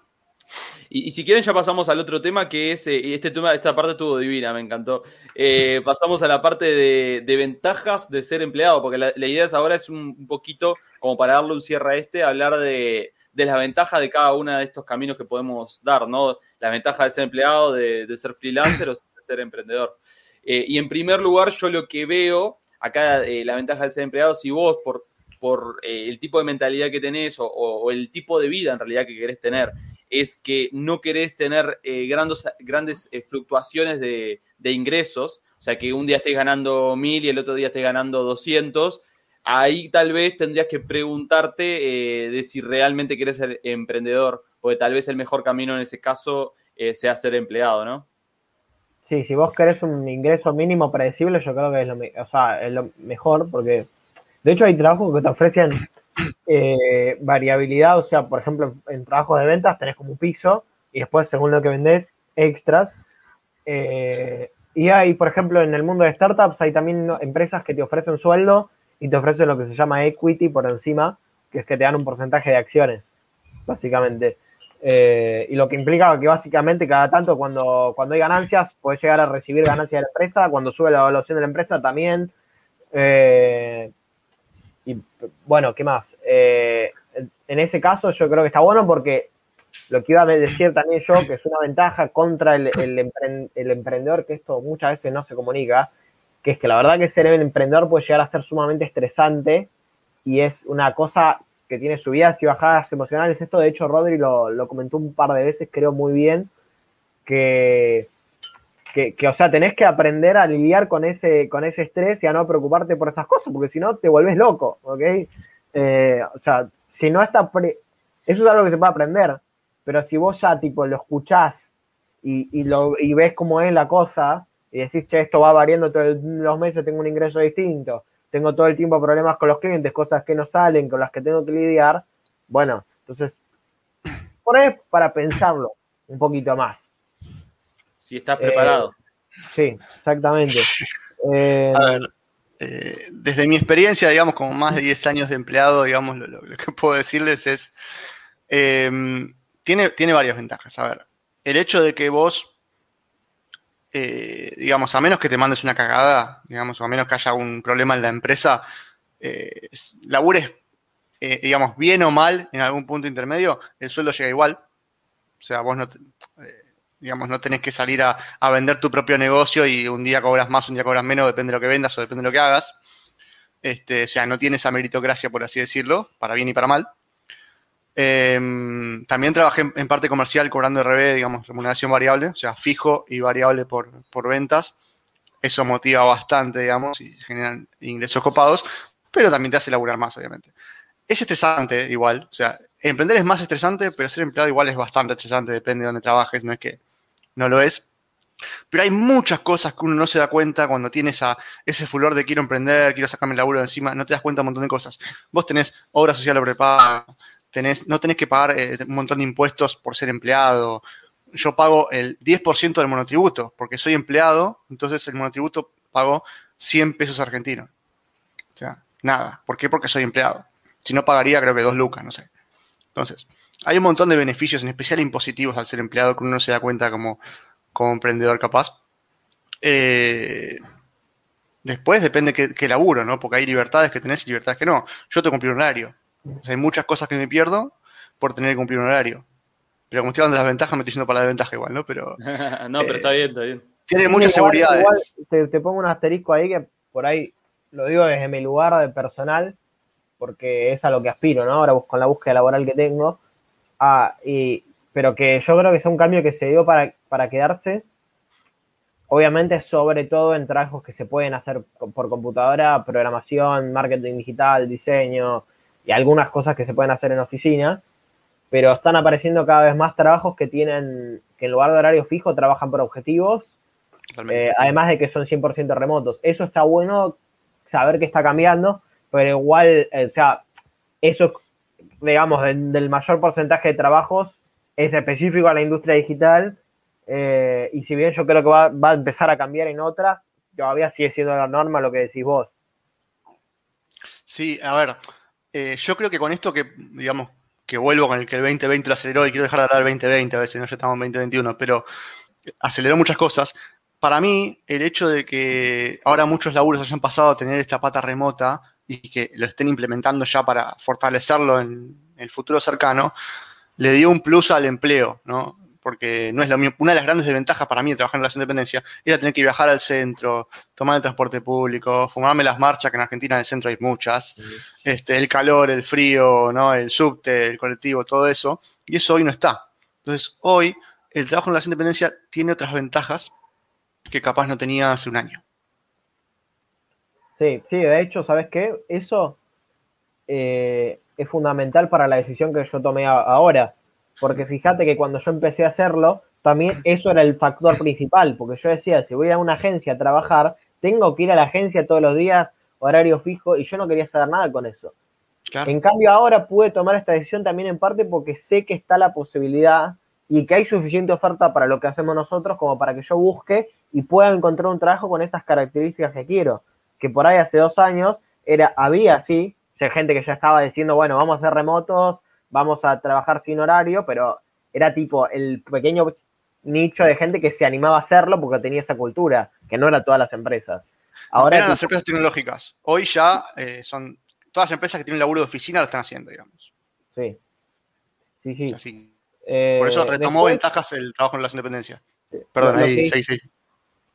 Y, si quieren ya pasamos al otro tema que es, eh, este tema, esta parte estuvo divina, me encantó. Eh, pasamos a la parte de, ventajas de ser empleado, porque la, idea es ahora es un, poquito, como para darle un cierre a este, hablar de, las ventajas de cada uno de estos caminos que podemos dar, ¿no? La ventaja de ser empleado, de, ser freelancer o de ser emprendedor. Eh, y en primer lugar, yo lo que veo, acá la ventaja de ser empleado, si vos por, por el tipo de mentalidad que tenés o, el tipo de vida en realidad que querés tener, es que no querés tener eh, grandes, eh, fluctuaciones de, ingresos, o sea, que un día estés ganando mil y el otro día estés ganando 200, ahí tal vez tendrías que preguntarte eh, de si realmente querés ser emprendedor, o tal vez el mejor camino en ese caso sea ser empleado, ¿no? Sí, si vos querés un ingreso mínimo predecible, yo creo que es lo, mejor, porque de hecho hay trabajos que te ofrecen eh, variabilidad, o sea, por ejemplo, en trabajos de ventas tenés como un piso y después, según lo que vendés, extras. Eh, y hay, por ejemplo, en el mundo de startups hay también empresas que te ofrecen sueldo y te ofrecen lo que se llama equity por encima, que es que te dan un porcentaje de acciones, básicamente. Eh, y lo que implica que básicamente cada tanto cuando, cuando hay ganancias, puedes llegar a recibir ganancias de la empresa, cuando sube la evaluación de la empresa también. Eh, y bueno, ¿qué más? Eh, en ese caso yo creo que está bueno porque lo que iba a decir también yo, que es una ventaja contra el, emprendedor, que esto muchas veces no se comunica, que es que la verdad que ser emprendedor puede llegar a ser sumamente estresante y es una cosa que tiene subidas y bajadas emocionales. Esto, de hecho, Rodri lo, comentó un par de veces, creo muy bien, que que, o sea, tenés que aprender a lidiar con ese, con ese estrés y a no preocuparte por esas cosas, porque si no te vuelves loco, ¿ok? Eh, o sea, si no está... Eso es algo que se puede aprender, pero si vos ya, tipo, lo escuchás y, lo, y ves cómo es la cosa y decís, che, esto va variando todos los meses, tengo un ingreso distinto, tengo todo el tiempo problemas con los clientes, cosas que no salen, con las que tengo que lidiar, bueno, entonces, por ahí para pensarlo un poquito más si estás preparado. sí, exactamente. Eh, eh, desde mi experiencia, digamos, como más de 10 años de empleado, digamos, lo, que puedo decirles es, tiene, tiene varias ventajas. A ver, el hecho de que vos, eh, digamos, a menos que te mandes una cagada, digamos, o a menos que haya un problema en la empresa, labures, digamos, bien o mal en algún punto intermedio, el sueldo llega igual. O sea, vos no... Digamos, no tenés que salir a, vender tu propio negocio y un día cobras más, un día cobras menos, depende de lo que vendas o depende de lo que hagas. Este, o sea, no tiene esa meritocracia, por así decirlo, para bien y para mal. Em, también trabajé en, parte comercial cobrando RB, digamos, remuneración variable, o sea, fijo y variable por, ventas. Eso motiva bastante, digamos, y generan ingresos copados, pero también te hace laburar más, obviamente. Es estresante igual, o sea, emprender es más estresante, pero ser empleado igual es bastante estresante, depende de dónde trabajes, no es que no lo es. Pero hay muchas cosas que uno no se da cuenta cuando tienes ese fulor de quiero emprender, quiero sacarme el laburo de encima, no te das cuenta un montón de cosas. Vos tenés obra social prepaga, no tenés que pagar eh, un montón de impuestos por ser empleado. Yo pago el 10% del monotributo, porque soy empleado, entonces el monotributo pago 100 pesos argentinos. O sea, nada. ¿Por qué? Porque soy empleado. Si no pagaría, creo que dos lucas, no sé. Entonces, hay un montón de beneficios, en especial impositivos, al ser empleado, que uno no se da cuenta como, como emprendedor capaz. Eh, después depende qué, laburo, ¿no? Porque hay libertades que tenés y libertades que no. Yo tengo que un horario hay muchas cosas que me pierdo por tener que cumplir un horario. Pero como estoy hablando de las ventajas, me estoy diciendo para la desventaja igual, ¿no? Pero, no, pero está bien, está bien. Tiene mucha seguridad. Igual te, pongo un asterisco ahí que por ahí lo digo desde mi lugar de personal, porque es a lo que aspiro, ¿no? Ahora con la búsqueda laboral que tengo. Ah, y, pero que yo creo que es un cambio que se dio para, para quedarse. Obviamente, sobre todo en trabajos que se pueden hacer por computadora, programación, marketing digital, diseño, y algunas cosas que se pueden hacer en oficina, pero están apareciendo cada vez más trabajos que tienen, que en lugar de horario fijo trabajan por objetivos, eh, además de que son 100% remotos. Eso está bueno saber que está cambiando, pero igual, eh, o sea, eso, digamos, del, mayor porcentaje de trabajos es específico a la industria digital, eh, y si bien yo creo que va, va, a empezar a cambiar en otras, todavía sigue siendo la norma lo que decís vos. Sí, a ver, eh, yo creo que con esto que, digamos, que vuelvo con el que el 2020 lo aceleró y quiero dejar de hablar del 2020, a veces no ya estamos en 2021, pero aceleró muchas cosas. Para mí, el hecho de que ahora muchos laburos hayan pasado a tener esta pata remota y que lo estén implementando ya para fortalecerlo en el futuro cercano, le dio un plus al empleo, ¿no? Porque no es lo mismo. Una de las grandes desventajas para mí de trabajar en la independencia era tener que viajar al centro, tomar el transporte público, fumarme las marchas, que en Argentina en el centro hay muchas, este, el calor, el frío, ¿no? el subte, el colectivo, todo eso, y eso hoy no está. Entonces, hoy el trabajo en la independencia tiene otras ventajas que capaz no tenía hace un año. Sí, sí, de hecho, ¿sabes qué? Eso eh, es fundamental para la decisión que yo tomé ahora porque fíjate que cuando yo empecé a hacerlo, también eso era el factor principal, porque yo decía, si voy a una agencia a trabajar, tengo que ir a la agencia todos los días, horario fijo, y yo no quería saber nada con eso. En cambio, ahora pude tomar esta decisión también en parte porque sé que está la posibilidad y que hay suficiente oferta para lo que hacemos nosotros como para que yo busque y pueda encontrar un trabajo con esas características que quiero. Que por ahí hace dos años era, había así, gente que ya estaba diciendo, bueno, vamos a hacer remotos, vamos a trabajar sin horario, pero era tipo el pequeño nicho de gente que se animaba a hacerlo porque tenía esa cultura, que no era todas las empresas. Ahora eran las empresas tecnológicas. Hoy ya eh, son todas las empresas que tienen laburo de oficina lo están haciendo, digamos. Sí. Sí, sí. Así. Eh, Por eso retomó ventajas el trabajo en las independencias. Perdón, ahí, sí, sí.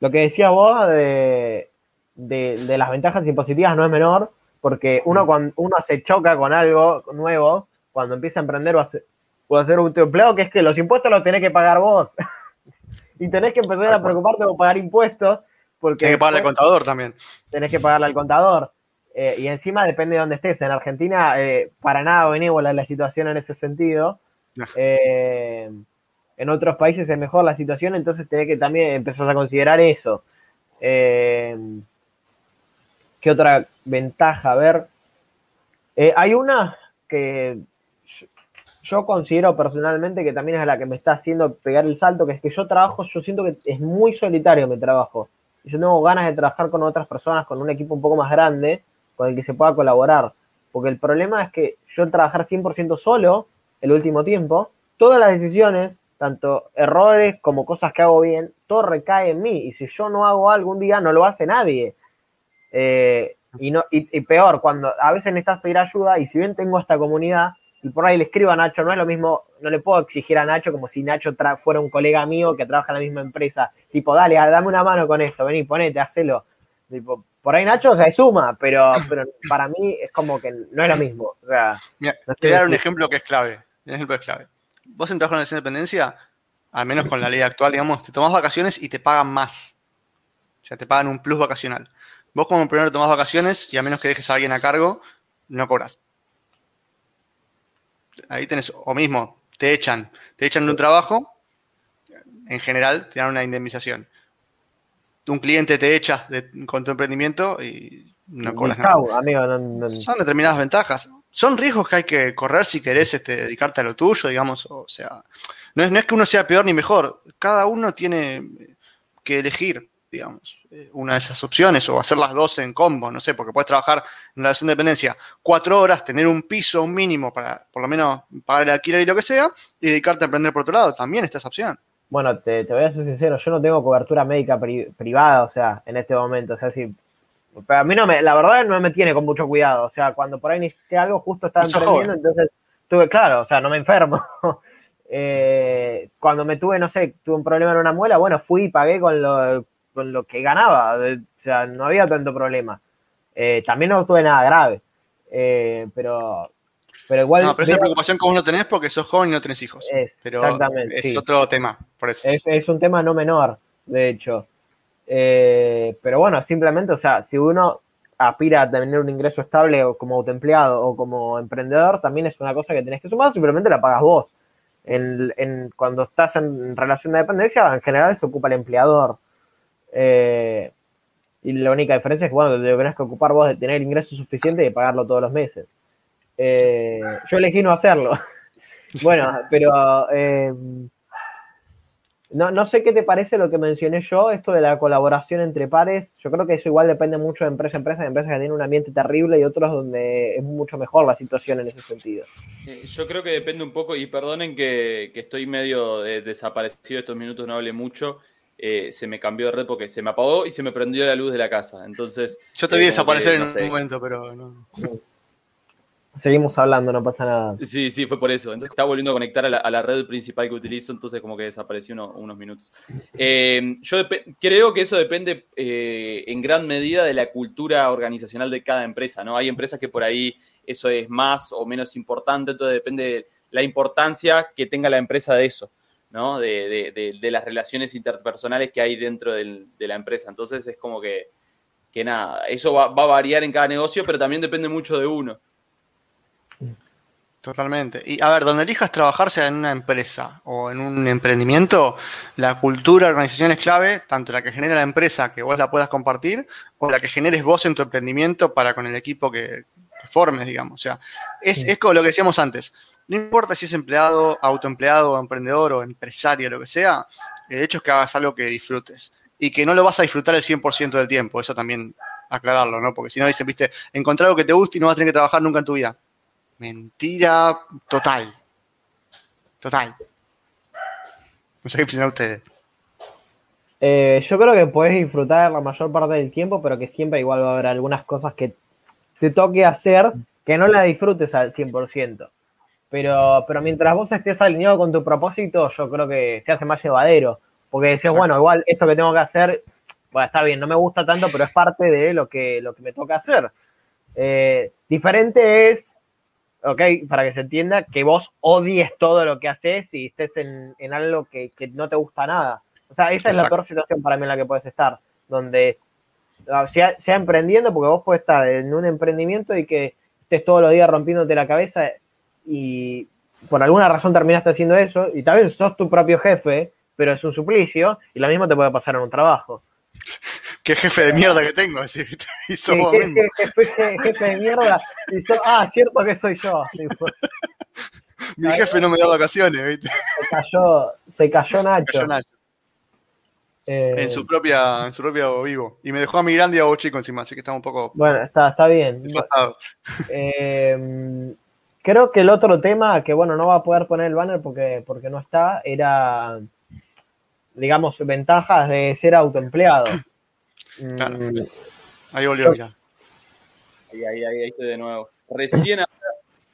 Lo que decía vos de, de, las ventajas impositivas no es menor, porque uno mm. cuando uno se choca con algo nuevo, cuando empieza a emprender o a hacer, o a hacer un empleado, que es que los impuestos los tenés que pagar vos. y tenés que empezar a preocuparte por pagar impuestos. Porque tenés que pagarle al contador también. Tenés que pagarle al contador. Eh, y encima depende de dónde estés. En Argentina, eh, para nada benévola la situación en ese sentido. Eh, en otros países es mejor la situación, entonces tenés que también empezar a considerar eso. ¿Qué otra ventaja? A ver. hay una que yo considero personalmente que también es la que me está haciendo pegar el salto, que es que yo trabajo, yo siento que es muy solitario mi trabajo. Y yo tengo ganas de trabajar con otras personas, con un equipo un poco más grande, con el que se pueda colaborar. Porque el problema es que yo trabajar 100% solo el último tiempo, todas las decisiones, tanto errores como cosas que hago bien, todo recae en mí. Y si yo no hago algún día, no lo hace nadie. Eh, y, no, y, peor, cuando a veces necesitas pedir ayuda y si bien tengo esta comunidad, y por ahí le escribo a Nacho, no es lo mismo, no le puedo exigir a Nacho como si Nacho fuera un colega mío que trabaja en la misma empresa. Tipo, dale, dame una mano con esto, vení, ponete, hacelo. Tipo, por ahí Nacho se suma, pero, pero para mí es como que no es lo mismo. O sea, te voy a dar un ejemplo que es clave. el ejemplo es clave. Vos en trabajo en la independencia, al menos con la ley actual, digamos, te tomás vacaciones y te pagan más. O sea, te pagan un plus vacacional. Vos como primero tomás vacaciones y a menos que dejes a alguien a cargo, no cobras. Ahí tenés, o mismo, te echan, te echan de un trabajo, en general te dan una indemnización. Un cliente te echa con tu emprendimiento y no cobras nada. Son determinadas ventajas. Son riesgos que hay que correr si querés este, dedicarte a lo tuyo, digamos. O sea, no es, no es que uno sea peor ni mejor. Cada uno tiene que elegir digamos, eh, una de esas opciones o hacer las dos en combo, no sé, porque puedes trabajar en la relación de dependencia cuatro horas, tener un piso, un mínimo para por lo menos pagar el alquiler y lo que sea, y dedicarte a aprender por otro lado, también está esa opción. Bueno, te, voy a ser sincero, yo no tengo cobertura médica privada, o sea, en este momento, o sea, si pero a mí no me, la verdad no me tiene con mucho cuidado, o sea, cuando por ahí necesité algo, justo estaba emprendiendo, entonces tuve, claro, o sea, no me enfermo. Eh, cuando me tuve, no sé, tuve un problema en una muela, bueno, fui y pagué con lo, con lo que ganaba, o sea, no había tanto problema. Eh, también no tuve nada grave, eh, pero, pero igual... No, pero esa preocupación que vos no tenés porque sos joven y no tenés hijos. Es, pero exactamente, es otro tema, por eso. Es, un tema no menor, de hecho. Eh, pero bueno, simplemente, o sea, si uno aspira a tener un ingreso estable o como autoempleado o como emprendedor, también es una cosa que tenés que sumar, simplemente la pagas vos. En, cuando estás en relación de dependencia, en general se ocupa el empleador. Eh, y la única diferencia es que, bueno, te tenés que ocupar vos de tener ingreso suficiente y pagarlo todos los meses. Eh, yo elegí no hacerlo. bueno, pero eh, no, no, sé qué te parece lo que mencioné yo, esto de la colaboración entre pares. Yo creo que eso igual depende mucho de empresa a empresa, de empresas que tienen un ambiente terrible y otros donde es mucho mejor la situación en ese sentido. Yo creo que depende un poco, y perdonen que, que estoy medio desaparecido estos minutos, no hablé mucho. Eh, se me cambió de red porque se me apagó y se me prendió la luz de la casa. Entonces. Yo te vi eh, desaparecer en un momento, pero no. Seguimos hablando, no pasa nada. Sí, sí, fue por eso. Entonces estaba volviendo a conectar a la, red principal que utilizo, entonces como que desapareció unos minutos. Eh, yo creo que eso depende en gran medida de la cultura organizacional de cada empresa, ¿no? Hay empresas que por ahí eso es más o menos importante, entonces depende de la importancia que tenga la empresa de eso. ¿No? De, las relaciones interpersonales que hay dentro de la empresa. Entonces es como que, que nada, eso va, a variar en cada negocio, pero también depende mucho de uno. Totalmente. Y a ver, donde elijas trabajar, sea en una empresa o en un emprendimiento, la cultura, organización es clave, tanto la que genera la empresa, que vos la puedas compartir, o la que generes vos en tu emprendimiento para con el equipo que, formes, digamos. O sea, es, es como lo que decíamos antes. No importa si es empleado, autoempleado, emprendedor o empresario, lo que sea, el hecho es que hagas algo que disfrutes y que no lo vas a disfrutar el 100% del tiempo, eso también aclararlo, ¿no? Porque si no dicen, viste, encontrar algo que te guste y no vas a tener que trabajar nunca en tu vida. Mentira total. Total. No sé qué piensan ustedes. Eh, yo creo que puedes disfrutar la mayor parte del tiempo, pero que siempre igual va a haber algunas cosas que te toque hacer que no la disfrutes al 100%. Pero, pero mientras vos estés alineado con tu propósito, yo creo que se hace más llevadero. Porque decís, bueno, igual esto que tengo que hacer, bueno, está bien, no me gusta tanto, pero es parte de lo que, lo que me toca hacer. Eh, diferente es, ok, para que se entienda, que vos odies todo lo que haces y estés en, algo que, no te gusta nada. O sea, esa es la peor situación para mí en la que puedes estar, donde sea, sea emprendiendo, porque vos puedes estar en un emprendimiento y que estés todos los días rompiéndote la cabeza y por alguna razón terminaste haciendo eso, y tal vez sos tu propio jefe, pero es un suplicio, y lo mismo te puede pasar en un trabajo. Qué jefe de mierda que tengo, así, jefe, de mierda, ah, cierto que soy yo. Mi jefe no me da vacaciones, ¿viste? Se cayó, se cayó Nacho. Eh, en su propia, en su propio vivo. Y me dejó a mi grande y a vos chico encima, así que estamos un poco. Bueno, está, está bien. Eh, Creo que el otro tema, que bueno, no va a poder poner el banner porque, porque no está, era, digamos, ventajas de ser autoempleado. Claro. Mm. Ahí volvió ya. Ahí, ahí, ahí, estoy de nuevo. Recién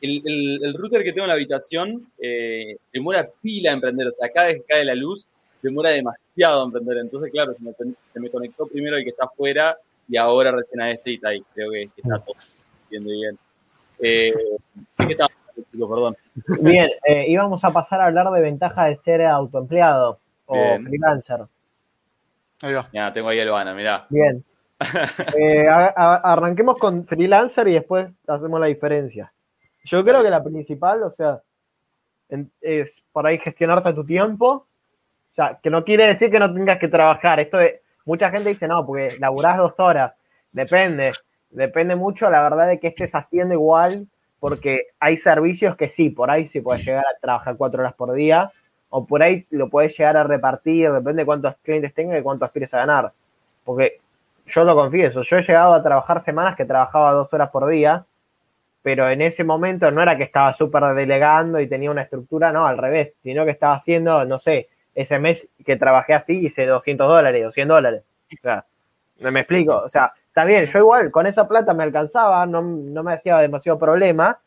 el, el, el, router que tengo en la habitación eh, demora pila a emprender. O sea, cada vez que cae la luz, demora demasiado a emprender. Entonces, claro, se me, se me conectó primero el que está afuera y ahora recién a este y está ahí. Creo que, está todo bien, bien. Eh, ¿Qué estaba Perdón. Bien, eh, íbamos a pasar a hablar de ventajas de ser autoempleado o Bien. freelancer. Ahí va. Mira, tengo ahí a Luana, mirá. Bien. Eh, a- a- arranquemos con freelancer y después hacemos la diferencia. Yo creo que la principal, o sea, en- es por ahí gestionarte tu tiempo. O sea, que no quiere decir que no tengas que trabajar. Esto mucha gente dice, no, porque laburás dos horas. Depende. Depende mucho, la verdad, de que estés haciendo igual, porque hay servicios que sí, por ahí sí puedes llegar a trabajar cuatro horas por día, o por ahí lo puedes llegar a repartir, depende de cuántos clientes tengas y cuánto aspires a ganar. Porque yo lo confieso, yo he llegado a trabajar semanas que trabajaba dos horas por día, pero en ese momento no era que estaba súper delegando y tenía una estructura, no, al revés, sino que estaba haciendo, no sé, ese mes que trabajé así hice 200 dólares, 200 dólares. O sea, no me explico, o sea, está bien, yo igual con esa plata me alcanzaba, no, no me hacía demasiado problema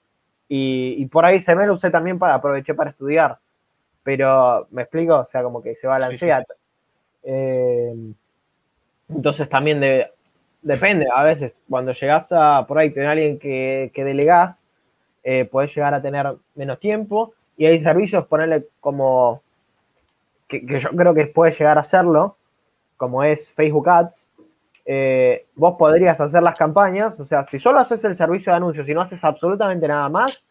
y, y por ahí se me lo usé también para aproveché para estudiar. Pero, ¿me explico? O sea, como que se balancea. Eh, entonces también de- depende, a veces cuando llegas a por ahí tener alguien que, que delegás, eh, podés llegar a tener menos tiempo y hay servicios, ponerle como que, yo creo que puedes llegar a hacerlo, como es Facebook Ads. eh, vos podrías hacer las campañas, o sea, si solo haces el servicio de anuncios y no haces absolutamente nada más,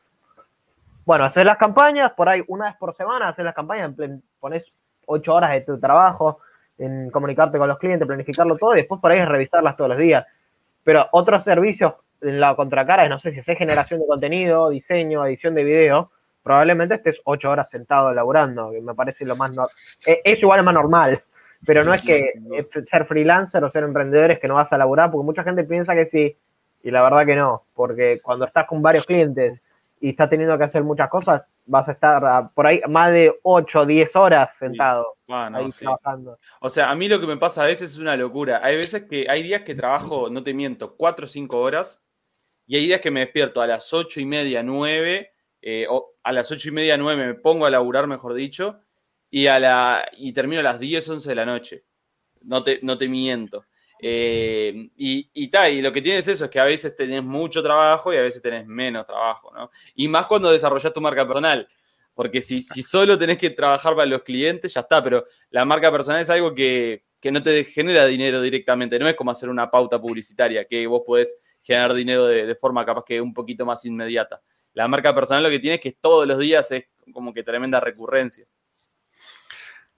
bueno, hacer las campañas, por ahí una vez por semana, hacer las campañas, pones ocho horas de tu trabajo en comunicarte con los clientes, planificarlo todo y después por ahí es revisarlas todos los días. Pero otros servicios en la contracara no sé si haces generación de contenido, diseño, edición de video, probablemente estés ocho horas sentado elaborando, que me parece lo más normal. Es igual es más normal, pero no es que eh, ser freelancer o ser emprendedor es que no vas a laburar, porque mucha gente piensa que sí, y la verdad que no, porque cuando estás con varios clientes y estás teniendo que hacer muchas cosas, vas a estar por ahí más de 8 o 10 horas sentado Ah, no, ahí sí. trabajando. O sea, a mí lo que me pasa a veces es una locura. Hay veces que hay días que trabajo, no te miento, cuatro o cinco horas, y hay días que me despierto a las ocho y media, nueve, eh, a las ocho y media, nueve me pongo a laburar, mejor dicho, y, a la, y termino a las 10, 11 de la noche. No te, no te miento. Eh, y, y, ta, y lo que tienes eso es que a veces tenés mucho trabajo y a veces tenés menos trabajo, ¿no? Y más cuando desarrollas tu marca personal. Porque si, si solo tenés que trabajar para los clientes, ya está, pero la marca personal es algo que, que no te genera dinero directamente, no es como hacer una pauta publicitaria, que vos podés generar dinero de, de forma capaz que un poquito más inmediata. La marca personal lo que tiene es que todos los días es como que tremenda recurrencia.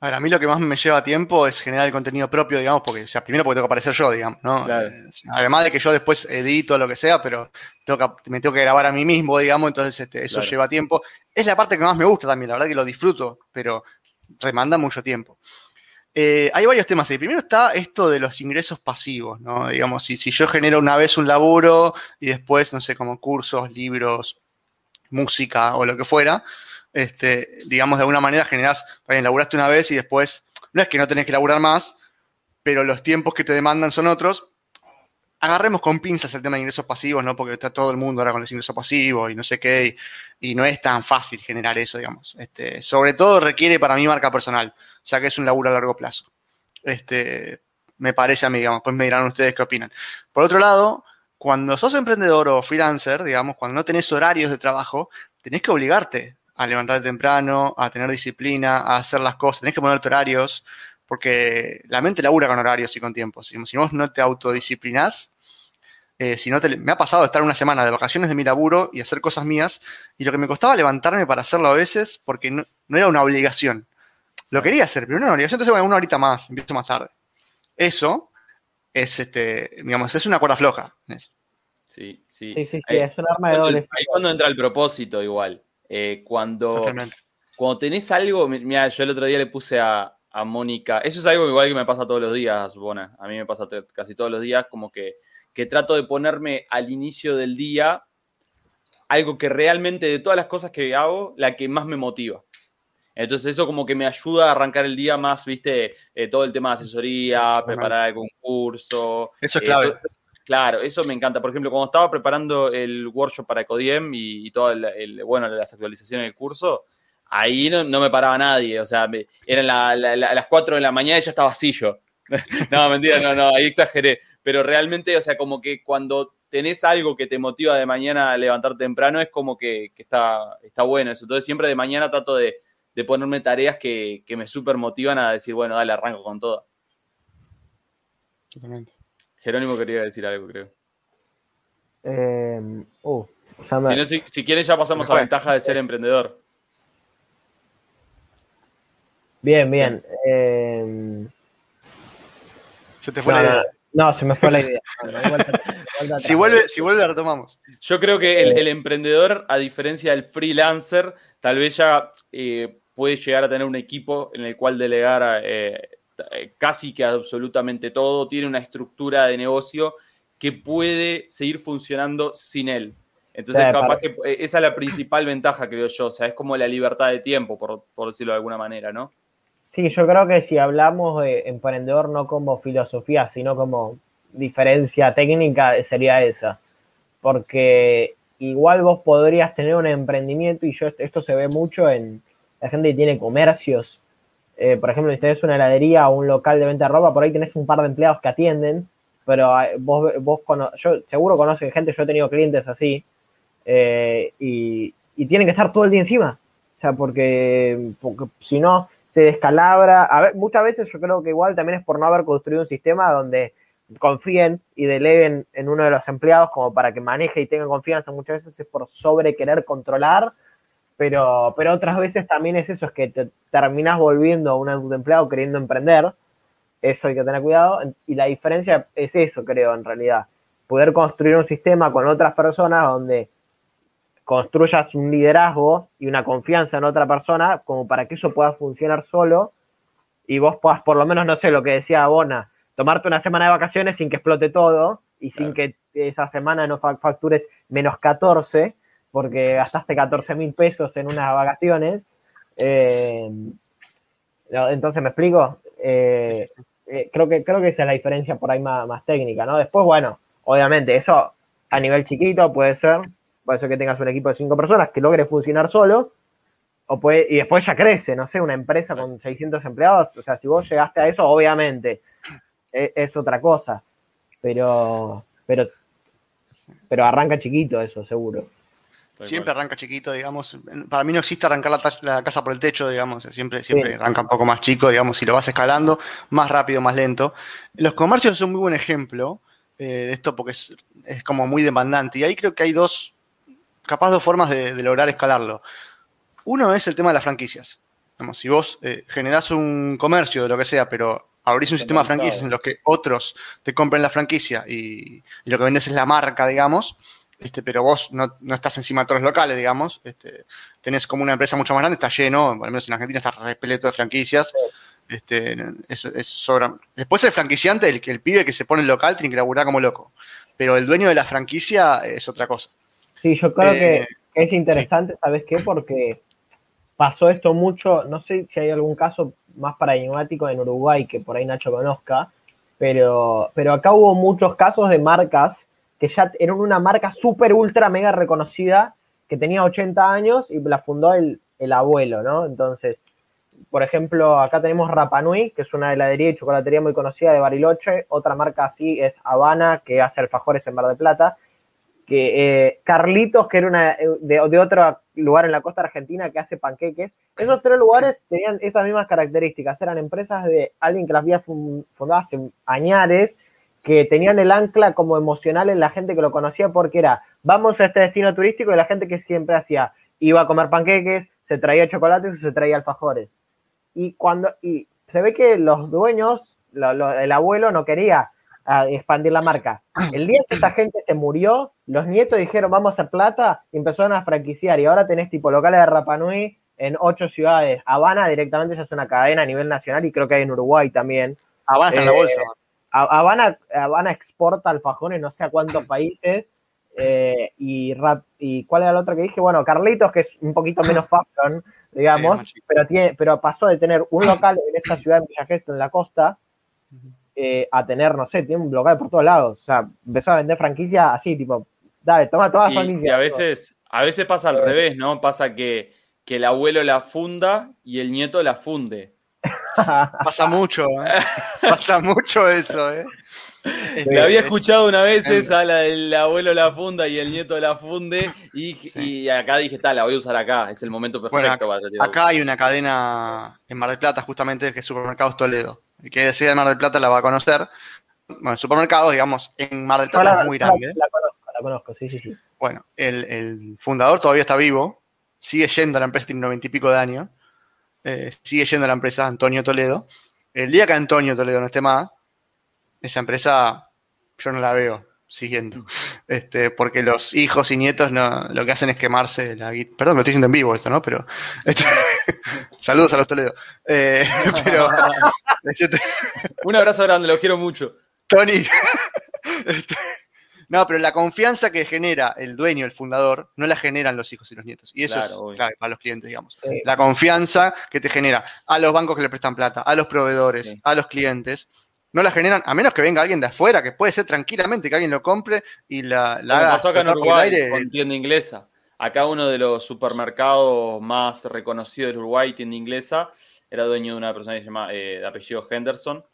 A ver, a mí lo que más me lleva tiempo es generar el contenido propio, digamos, porque, o sea, primero porque tengo que aparecer yo, digamos, ¿no? Claro. Además de que yo después edito lo que sea, pero tengo que, me tengo que grabar a mí mismo, digamos, entonces este, eso Claro. lleva tiempo. Es la parte que más me gusta también, la verdad que lo disfruto, pero remanda mucho tiempo. Eh, hay varios temas ahí. Primero está esto de los ingresos pasivos, ¿no? Digamos, si, si yo genero una vez un laburo y después, no sé, como cursos, libros, música o lo que fuera, este, digamos, de alguna manera generás, también laburaste una vez y después, no es que no tenés que laburar más, pero los tiempos que te demandan son otros. Agarremos con pinzas el tema de ingresos pasivos, ¿no? Porque está todo el mundo ahora con los ingresos pasivos y no sé qué, y, no es tan fácil generar eso, digamos. Este, sobre todo requiere para mi marca personal, o sea que es un laburo a largo plazo. Este, me parece a mí, digamos, pues me dirán ustedes qué opinan. Por otro lado, cuando sos emprendedor o freelancer, digamos, cuando no tenés horarios de trabajo, tenés que obligarte a levantarte temprano, a tener disciplina, a hacer las cosas, tenés que ponerte horarios, porque la mente labura con horarios y con tiempos. Si, si vos no te autodisciplinás, eh, si no te, me ha pasado estar una semana de vacaciones de mi laburo y hacer cosas mías, y lo que me costaba levantarme para hacerlo a veces, porque no, no era una obligación. Lo quería hacer, pero no era una obligación, entonces bueno, una horita más, empiezo más tarde. Eso es, este, digamos, es una cuerda floja. Sí, sí. Sí, sí, sí, Ahí- es un arma de cuando- doble ahí cuando entra el propósito igual. Eh, cuando, Totalmente. cuando tenés algo, mi- mira, yo el otro día le puse a, a Mónica, eso es algo igual que me pasa todos los días, Bona, a mí me pasa casi todos los días, como que, que trato de ponerme al inicio del día algo que realmente de todas las cosas que hago, la que más me motiva. Entonces eso como que me ayuda a arrancar el día más, viste, Eh, todo el tema de asesoría, preparar el concurso. Eso es eh, clave. Claro, eso me encanta. Por ejemplo, cuando estaba preparando el workshop para Ecodiem y, y todas bueno, las actualizaciones del curso, ahí no, no me paraba nadie. O sea, me- eran la- la- la- las 4 de la mañana y ya estaba así yo. no, mentira, no, no, ahí exageré. Pero realmente, o sea, como que cuando tenés algo que te motiva de mañana a levantarte temprano, es como que, está, está bueno eso. Entonces siempre de mañana trato de, ponerme tareas que, me súper motivan a decir, bueno, dale, arranco con todo. Totalmente. Jerónimo quería decir algo, creo. Eh, uh, si, si, quieres ya pasamos a la ventaja de ser emprendedor. Bien, bien. Eh, se te fue la idea. No, se me fue la idea. si, vuelve, si vuelve, la retomamos. Yo creo que el, emprendedor, a diferencia del freelancer, tal vez ya eh, puede llegar a tener un equipo en el cual delegar eh, casi que absolutamente todo. Tiene una estructura de negocio que puede seguir funcionando sin él. Entonces, capaz que eh, esa es la principal ventaja, creo yo. O sea, es como la libertad de tiempo, por, por decirlo de alguna manera, ¿no? Sí, yo creo que si hablamos de emprendedor no como filosofía, sino como diferencia técnica, sería esa. Porque igual vos podrías tener un emprendimiento, y yo esto se ve mucho en la gente que tiene comercios. Eh, por ejemplo, si tenés una heladería o un local de venta de ropa, por ahí tenés un par de empleados que atienden, pero vos, vos yo seguro conoces gente, yo he tenido clientes así, eh, y, y, tienen que estar todo el día encima. O sea, porque, porque si no, se descalabra. A ver, muchas veces yo creo que igual también es por no haber construido un sistema donde confíen y deleguen en uno de los empleados como para que maneje y tenga confianza. Muchas veces es por sobre querer controlar, pero, pero otras veces también es eso, es que te terminas volviendo un empleado queriendo emprender. Eso hay que tener cuidado. Y la diferencia es eso, creo, en realidad. Poder construir un sistema con otras personas donde construyas un liderazgo y una confianza en otra persona como para que eso pueda funcionar solo y vos puedas, por lo menos, no sé, lo que decía Bona, tomarte una semana de vacaciones sin que explote todo y sin que esa semana no factures menos 14 porque gastaste 14 mil pesos en unas vacaciones. Eh, entonces, ¿me explico? Eh, eh, creo, que, creo que esa es la diferencia por ahí más, más técnica, ¿no? Después, bueno, obviamente, eso a nivel chiquito puede ser, puede ser que tengas un equipo de cinco personas que logre funcionar solo, o puede, y después ya crece, no sé, una empresa con 600 empleados, o sea, si vos llegaste a eso, obviamente e, es, otra cosa, pero, pero, pero arranca chiquito eso, seguro. Siempre arranca chiquito, digamos. Para mí no existe arrancar la, casa por el techo, digamos. Siempre, siempre arranca un poco más chico, digamos. Si lo vas escalando, más rápido, más lento. Los comercios son un muy buen ejemplo eh, de esto porque es, es, como muy demandante. Y ahí creo que hay dos, capaz dos formas de, lograr escalarlo. Uno es el tema de las franquicias. si vos eh, generás un comercio de lo que sea, pero abrís un sistema de franquicias en los que otros te compren la franquicia y, lo que vendes es la marca, digamos, este, pero vos no, estás encima de todos los locales, digamos, este, tenés como una empresa mucho más grande, está lleno, al menos en Argentina está repleto de franquicias. Este, es, Después el franquiciante, el, el pibe que se pone el local, tiene que laburar como loco. Pero el dueño de la franquicia es otra cosa. Sí, yo creo que eh, es interesante, ¿sabes qué? Porque pasó esto mucho, no sé si hay algún caso más paradigmático en Uruguay que por ahí Nacho conozca, pero, pero acá hubo muchos casos de marcas que ya eran una marca súper, ultra, mega reconocida, que tenía 80 años y la fundó el, el abuelo, ¿no? Entonces, por ejemplo, acá tenemos Rapanui, que es una heladería y chocolatería muy conocida de Bariloche. Otra marca así es Habana, que hace alfajores en Mar de Plata que eh, Carlitos, que era una, eh, de, otro lugar en la costa argentina que hace panqueques. Esos tres lugares tenían esas mismas características. Eran empresas de alguien que las había fundado hace añares, que tenían el ancla como emocional en la gente que lo conocía porque era, vamos a este destino turístico y la gente que siempre hacía, iba a comer panqueques, se traía chocolates y se traía alfajores. Y cuando, y se ve que los dueños, el abuelo no quería a expandir la marca. El día que esa gente se murió, los nietos dijeron, vamos a hacer plata, y empezaron a franquiciar. Y ahora tenés tipo locales de Rapanui en ocho ciudades. Habana directamente ya es una cadena a nivel nacional y creo que hay en Uruguay también. Habana está en la eh, bolsa. Habana, Habana exporta alfajones no sé a cuántos países. Eh, y, rap, y cuál era el otro que dije, bueno, Carlitos, que es un poquito menos fashion, digamos, pero, tiene, pero pasó de tener un local en esa ciudad en Villa en la costa, eh, a tener, no sé, tiene un local por todos lados. O sea, empezó a vender franquicia así, tipo, dale, toma todas las franquicias. Y a veces, a veces pasa al revés, ¿no? Pasa que, que el abuelo la funda y el nieto la funde. Pasa mucho, ¿eh? Pasa mucho eso, ¿eh? Había escuchado una vez esa, la del abuelo la funda y el nieto la funde, y, acá dije, tal, la voy a usar acá, es el momento perfecto para Acá hay una cadena en Mar del Plata, justamente, que es Supermercados Toledo. El que decía de Mar del Plata la va a conocer. Bueno, supermercados, digamos, en Mar del Plata es muy grande. La, conozco, la conozco, sí, sí, sí. Bueno, el, fundador todavía está vivo, sigue yendo a la empresa, tiene noventa y pico de años, eh, sigue yendo a la empresa Antonio Toledo. El día que Antonio Toledo no esté más, esa empresa yo no la veo siguiendo. Este, porque los hijos y nietos no, lo que hacen es quemarse la guitarra. Perdón, lo estoy diciendo en vivo esto, ¿no? Pero. Este, saludos a los Toledo. Eh, pero. Un abrazo grande, los quiero mucho. Tony. Este, no, pero la confianza que genera el dueño, el fundador, no la generan los hijos y los nietos. Y eso es clave para los clientes, digamos. La confianza que te genera a los bancos que le prestan plata, a los proveedores, a los clientes no la generan, a menos que venga alguien de afuera, que puede ser tranquilamente que alguien lo compre y la, la haga. pasó acá en Uruguay con tienda inglesa. Acá uno de los supermercados más reconocidos de Uruguay, tienda inglesa, era dueño de una persona que se llama, eh, de apellido Henderson.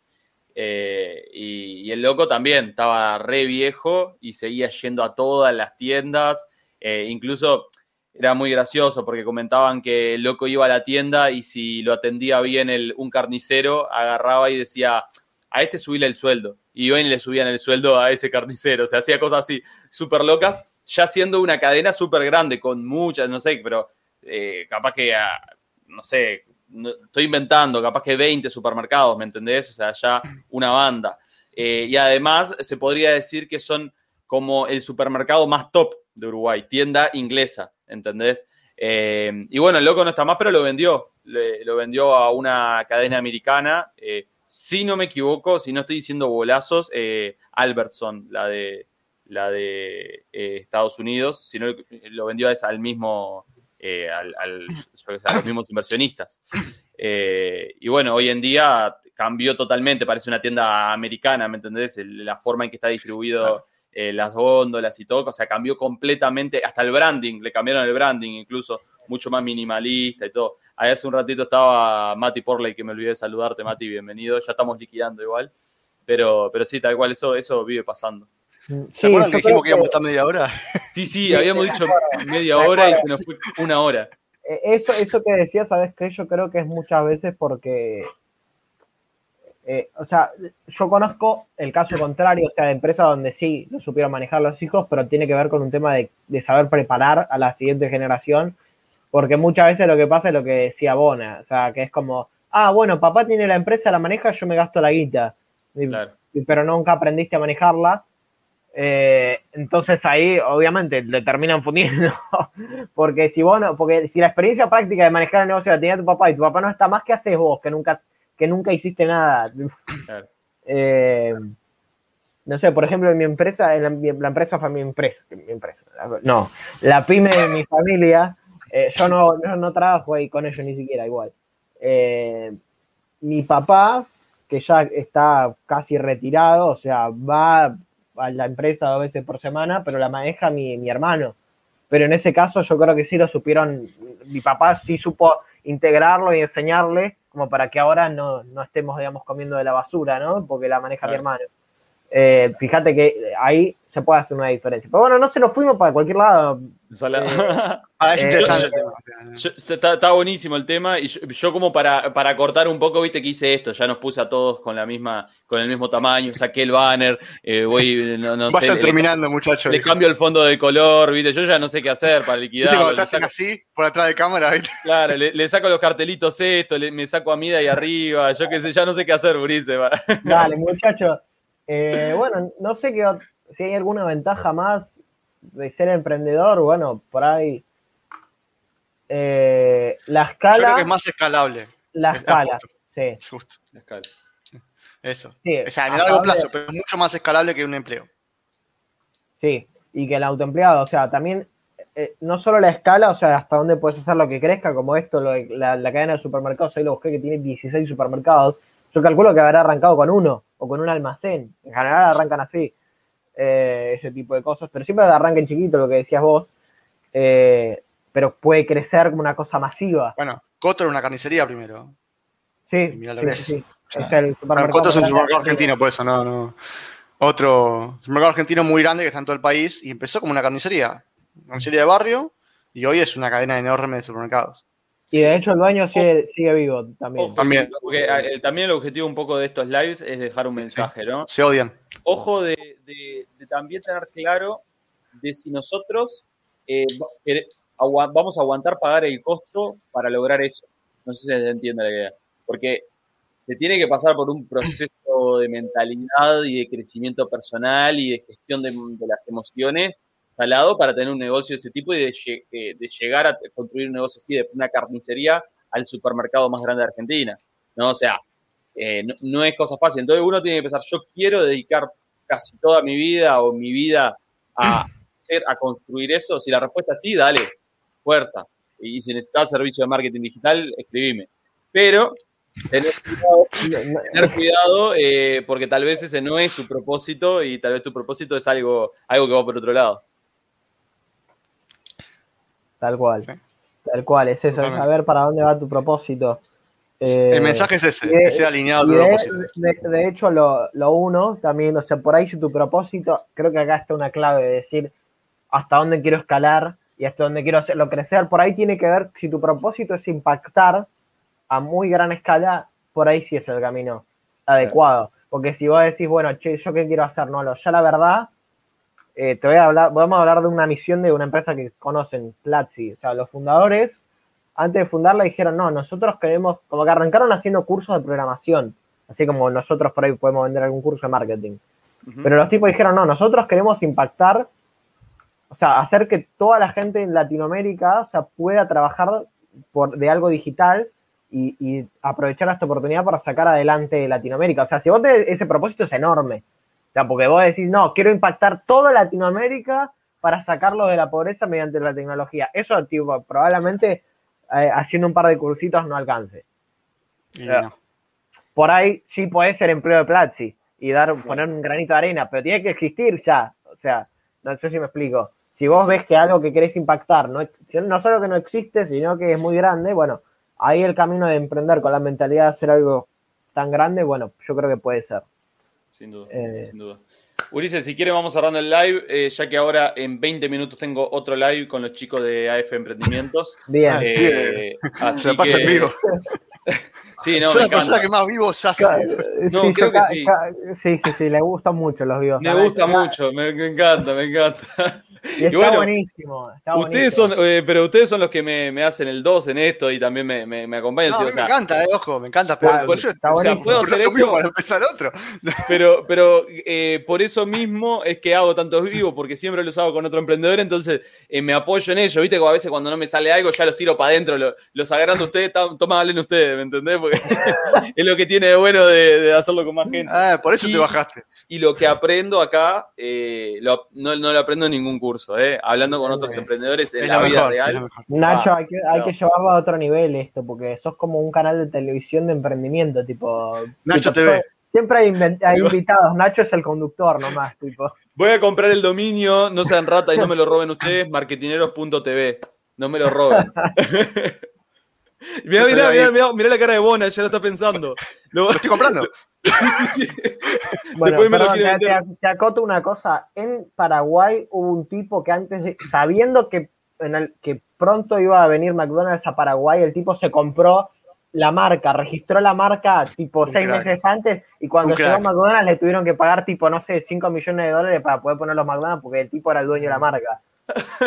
Eh, y, el loco también estaba re viejo y seguía yendo a todas las tiendas. Eh, incluso era muy gracioso porque comentaban que el loco iba a la tienda y si lo atendía bien el, un carnicero, agarraba y decía, a este subirle el sueldo. Y hoy le subían el sueldo a ese carnicero. O sea, hacía cosas así súper locas, ya siendo una cadena súper grande, con muchas, no sé, pero eh, capaz que, no sé, estoy inventando, capaz que 20 supermercados, ¿me entendés? O sea, ya una banda. Eh, y además se podría decir que son como el supermercado más top de Uruguay, tienda inglesa, ¿entendés? Eh, y bueno, el loco no está más, pero lo vendió. lo vendió a una cadena americana si no me equivoco, si no estoy diciendo bolazos, eh, Albertson, la de, la de eh, Estados Unidos, si no lo vendió al mismo, eh, al, a los mismos inversionistas. y bueno, hoy en día cambió totalmente, parece una tienda americana, ¿me entendés? la forma en que está distribuido las góndolas y todo, o sea, cambió completamente, hasta el branding, le cambiaron el branding incluso, mucho más minimalista y todo. Ahí hace un ratito estaba Mati Porley, que me olvidé de saludarte, Mati, bienvenido. Ya estamos liquidando igual. Pero, pero sí, tal cual, eso, eso vive pasando. ¿Se acuerdan que dijimos que íbamos a estar media hora? Sí, sí, habíamos dicho media hora y se nos fue una hora. Eh, eso, eso que decía, ¿sabes qué? Yo creo que es muchas veces porque eh, o sea, yo conozco el caso contrario, o sea, de empresas donde sí lo supieron manejar los hijos, pero tiene que ver con un tema de, de, saber preparar a la siguiente generación porque muchas veces lo que pasa es lo que decía Bona, o sea, que es como, ah, bueno, papá tiene la empresa, la maneja, yo me gasto la guita. pero nunca aprendiste a manejarla. Eh, entonces ahí obviamente le terminan fundiendo. porque si vos porque si la experiencia práctica de manejar el negocio la tenía tu papá y tu papá no está más, ¿qué haces vos? Que nunca, que nunca hiciste nada. Eh, no sé, por ejemplo, en mi empresa, en la, empresa fue mi empresa, mi empresa, no, la pyme de mi familia, eh, yo no, no, trabajo ahí con ellos ni siquiera, igual. Eh, mi papá, que ya está casi retirado, o sea, va a la empresa dos veces por semana, pero la maneja mi, mi hermano. Pero en ese caso yo creo que sí lo supieron, mi papá sí supo integrarlo y enseñarle como para que ahora no, no estemos, digamos, comiendo de la basura, ¿no? Porque la maneja mi hermano. Eh, fíjate que ahí se puede hacer una diferencia. Pero bueno, no se nos fuimos para cualquier lado. Ah, es interesante. está, buenísimo el tema. Y yo, como para, para, cortar un poco, viste que hice esto. Ya nos puse a todos con la misma, con el mismo tamaño, saqué el banner, eh, voy, no, Vayan terminando, muchachos. Le cambio el fondo de color, viste. Yo ya no sé qué hacer para liquidar. Cuando te así, por atrás de cámara, ¿viste? Claro, le, saco los cartelitos esto, me saco a Mida ahí arriba. Yo qué sé, ya no sé qué hacer, Brice. Dale, muchachos. Eh, bueno, no sé qué, si hay alguna ventaja más de ser emprendedor, bueno, por ahí. Eh, la escala. Yo creo que es más escalable. La escala, sí. Justo, la escala. Eso. o sea, en el largo plazo, pero es mucho más escalable que un empleo. Sí, y que el autoempleado, o sea, también eh, no solo la escala, o sea, hasta dónde puedes hacer lo que crezca, como esto, la, la, cadena de supermercados, ahí lo busqué que tiene 16 supermercados, yo calculo que habrá arrancado con uno o con un almacén, en general arrancan así. Eh, ese tipo de cosas, pero siempre arranca en chiquito, lo que decías vos, eh, pero puede crecer como una cosa masiva. Bueno, Coto era una carnicería primero. Sí, sí, sí, Es el supermercado. Coto es un supermercado argentino, por eso no, no. otro supermercado argentino muy grande que está en todo el país y empezó como una carnicería, una carnicería de barrio y hoy es una cadena enorme de supermercados. Y de hecho el dueño sigue, sigue vivo también. Ojo, También. Porque eh, también el objetivo un poco de estos lives es dejar un mensaje, ¿no? Se odian. Ojo de, de- de también tener claro de si nosotros eh, vamos a aguantar pagar el costo para lograr eso. No sé si se entiende la idea. Porque se tiene que pasar por un proceso de mentalidad y de crecimiento personal y de gestión de, de las emociones salado para tener un negocio de ese tipo y de, eh, de llegar a construir un negocio así, de una carnicería al supermercado más grande de Argentina. ¿no? O sea, eh, no, no es cosa fácil. Entonces uno tiene que pensar, yo quiero dedicar casi toda mi vida o mi vida a, construir eso. Si la respuesta es sí, dale, fuerza. Y si necesitas servicio de marketing digital, escribime. Pero tener cuidado, tener cuidado, eh, porque tal vez ese no es tu propósito y tal vez tu propósito es algo, algo que va por otro lado. Tal cual. Sí. Tal cual, es eso, es Totalmente. saber para dónde va tu propósito. Eh, El mensaje es ese, de- que sea alineado a tu de, propósito. de- de hecho, lo, lo uno también, o sea, por ahí si tu propósito, creo que acá está una clave de decir hasta dónde quiero escalar y hasta dónde quiero hacerlo crecer. Por ahí tiene que ver, si tu propósito es impactar a muy gran escala, por ahí sí es el camino adecuado. Porque si vos decís, bueno, che, ¿yo qué quiero hacer? No, lo, ya la verdad, eh, te voy a hablar, vamos a hablar de una misión de una empresa que conocen, Platzi. O sea, los fundadores, antes de fundarla, dijeron, no, nosotros queremos, como que arrancaron haciendo cursos de programación, así como nosotros por ahí podemos vender algún curso de marketing. Pero los tipos dijeron, no, nosotros queremos impactar, o sea, hacer que toda la gente en Latinoamérica, o sea, pueda trabajar por, de algo digital y, y aprovechar esta oportunidad para sacar adelante Latinoamérica. O sea, si vos tenés ese propósito es enorme. O sea, porque vos decís, no, quiero impactar toda Latinoamérica para sacarlo de la pobreza mediante la tecnología. Eso, tipo, probablemente eh, haciendo un par de cursitos no alcance. Y Ya. no. Por ahí sí puede ser empleo de Platzi y dar, poner un granito de arena, pero tiene que existir ya. O sea, no sé si me explico. Si vos ves que algo que querés impactar no, no solo que no existe, sino que es muy grande, bueno, ahí el camino de emprender con la mentalidad de hacer algo tan grande, bueno, yo creo que puede ser. Sin duda, Eh. sin duda. Ulises, si quiere vamos cerrando el live, eh, ya que ahora en 20 minutos tengo otro live con los chicos de AF Emprendimientos. Bien. Eh, así Se pasa que- en vivo. Sí, no, Soy me la persona encanta. que más vivos hace. Ca- No, sí, creo que sí. sí, sí, sí, le gustan mucho los videos. Me gusta mucho, me, me encanta, me encanta. Y está bueno, buenísimo. está Ustedes buenísimo. son, eh, pero ustedes son los que me, me hacen el 2 en esto y también me, me, me acompañan. No, sí, a o mí sea, me encanta, eh, ojo, me encanta. Pero tuyo está o sea, buenísimo. Puedo por hacer eso mismo esto. para empezar otro. Pero, pero eh, por eso mismo es que hago tantos vivos, porque siempre los hago con otro emprendedor, entonces eh, me apoyo en ello. Viste, como a veces cuando no me sale algo, ya los tiro para adentro, lo- los agarran ustedes, tam- toma, hablen ustedes, ¿me entendés? Porque es lo que tiene de bueno de, de hacerlo con más gente. Ah, por eso Y- te bajaste. Y lo que aprendo acá, eh, lo- no, no lo aprendo en ningún curso, ¿eh? hablando con otros Es- emprendedores en Es la lo vida mejor. es real. Nacho, Ah, hay que, hay no. que llevarlo a otro nivel esto, porque sos como un canal de televisión de emprendimiento, tipo... Nacho tipo, TV. Siempre hay, invitados, Nacho es el conductor nomás, tipo. Voy a comprar el dominio, no sean rata y no me lo roben ustedes, marketineros.tv. No me lo roben. mirá, mirá, mirá, mirá, mirá la cara de Bona, ya lo está pensando. Lo- Lo estoy comprando. Sí, sí, sí. Bueno, Después me lo perdón, quiere te, acoto una cosa. En Paraguay hubo un tipo que antes de, sabiendo que, en el, que pronto iba a venir McDonald's a Paraguay, el tipo se compró la marca, registró la marca tipo Un seis crack. meses antes y cuando Un llegó crack. McDonald's le tuvieron que pagar tipo, no sé, 5 millones de dólares para poder poner los McDonald's porque el tipo era el dueño de la marca.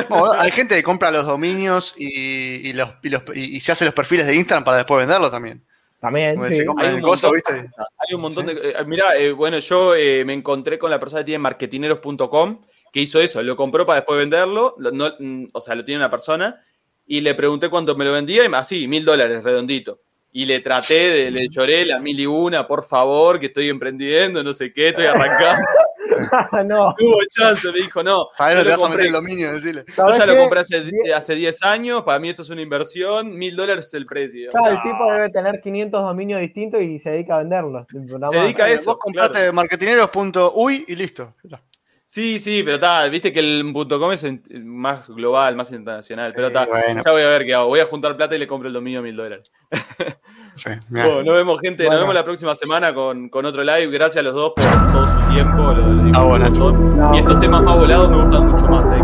No, hay gente que compra los dominios y, y los, y, los- y- y se hace los perfiles de Instagram para después venderlos también. También, sí. se compra Hay el un montón, ¿viste? hay un montón de. eh, mirá, eh, bueno, yo eh, me encontré con la persona que tiene marketineros.com que hizo eso, lo compró para después venderlo, lo- no, mm, o sea, lo tiene una persona, y le pregunté cuánto me lo vendía, y me- así, mil dólares, redondito. Y le traté, de, le lloré la mil y una, por favor, que estoy emprendiendo, no sé qué, estoy arrancando. no. Tuvo chance, me dijo, no. Lo que lo vas a compré- meter el dominio, decirle. Yo ¿Sabés ya lo qué? compré hace, Die- hace 10 años, para mí esto es una inversión, mil dólares es el precio. Claro, el No. tipo debe tener 500 dominios distintos y se dedica a venderlos. Se dedica a eso. Vos comprate marketineros.uy y listo. Sí, sí, pero está, viste que el .com es más global, más internacional, Sí, pero está, bueno. ya voy a ver qué hago, voy a juntar plata y le compro el dominio a mil dólares. Sí. Bueno, nos vemos gente, Bueno. nos vemos la próxima semana con, con otro live, gracias a los dos por todo su tiempo. lo, lo Ah, bueno. Y estos temas más volados me gustan mucho más, eh,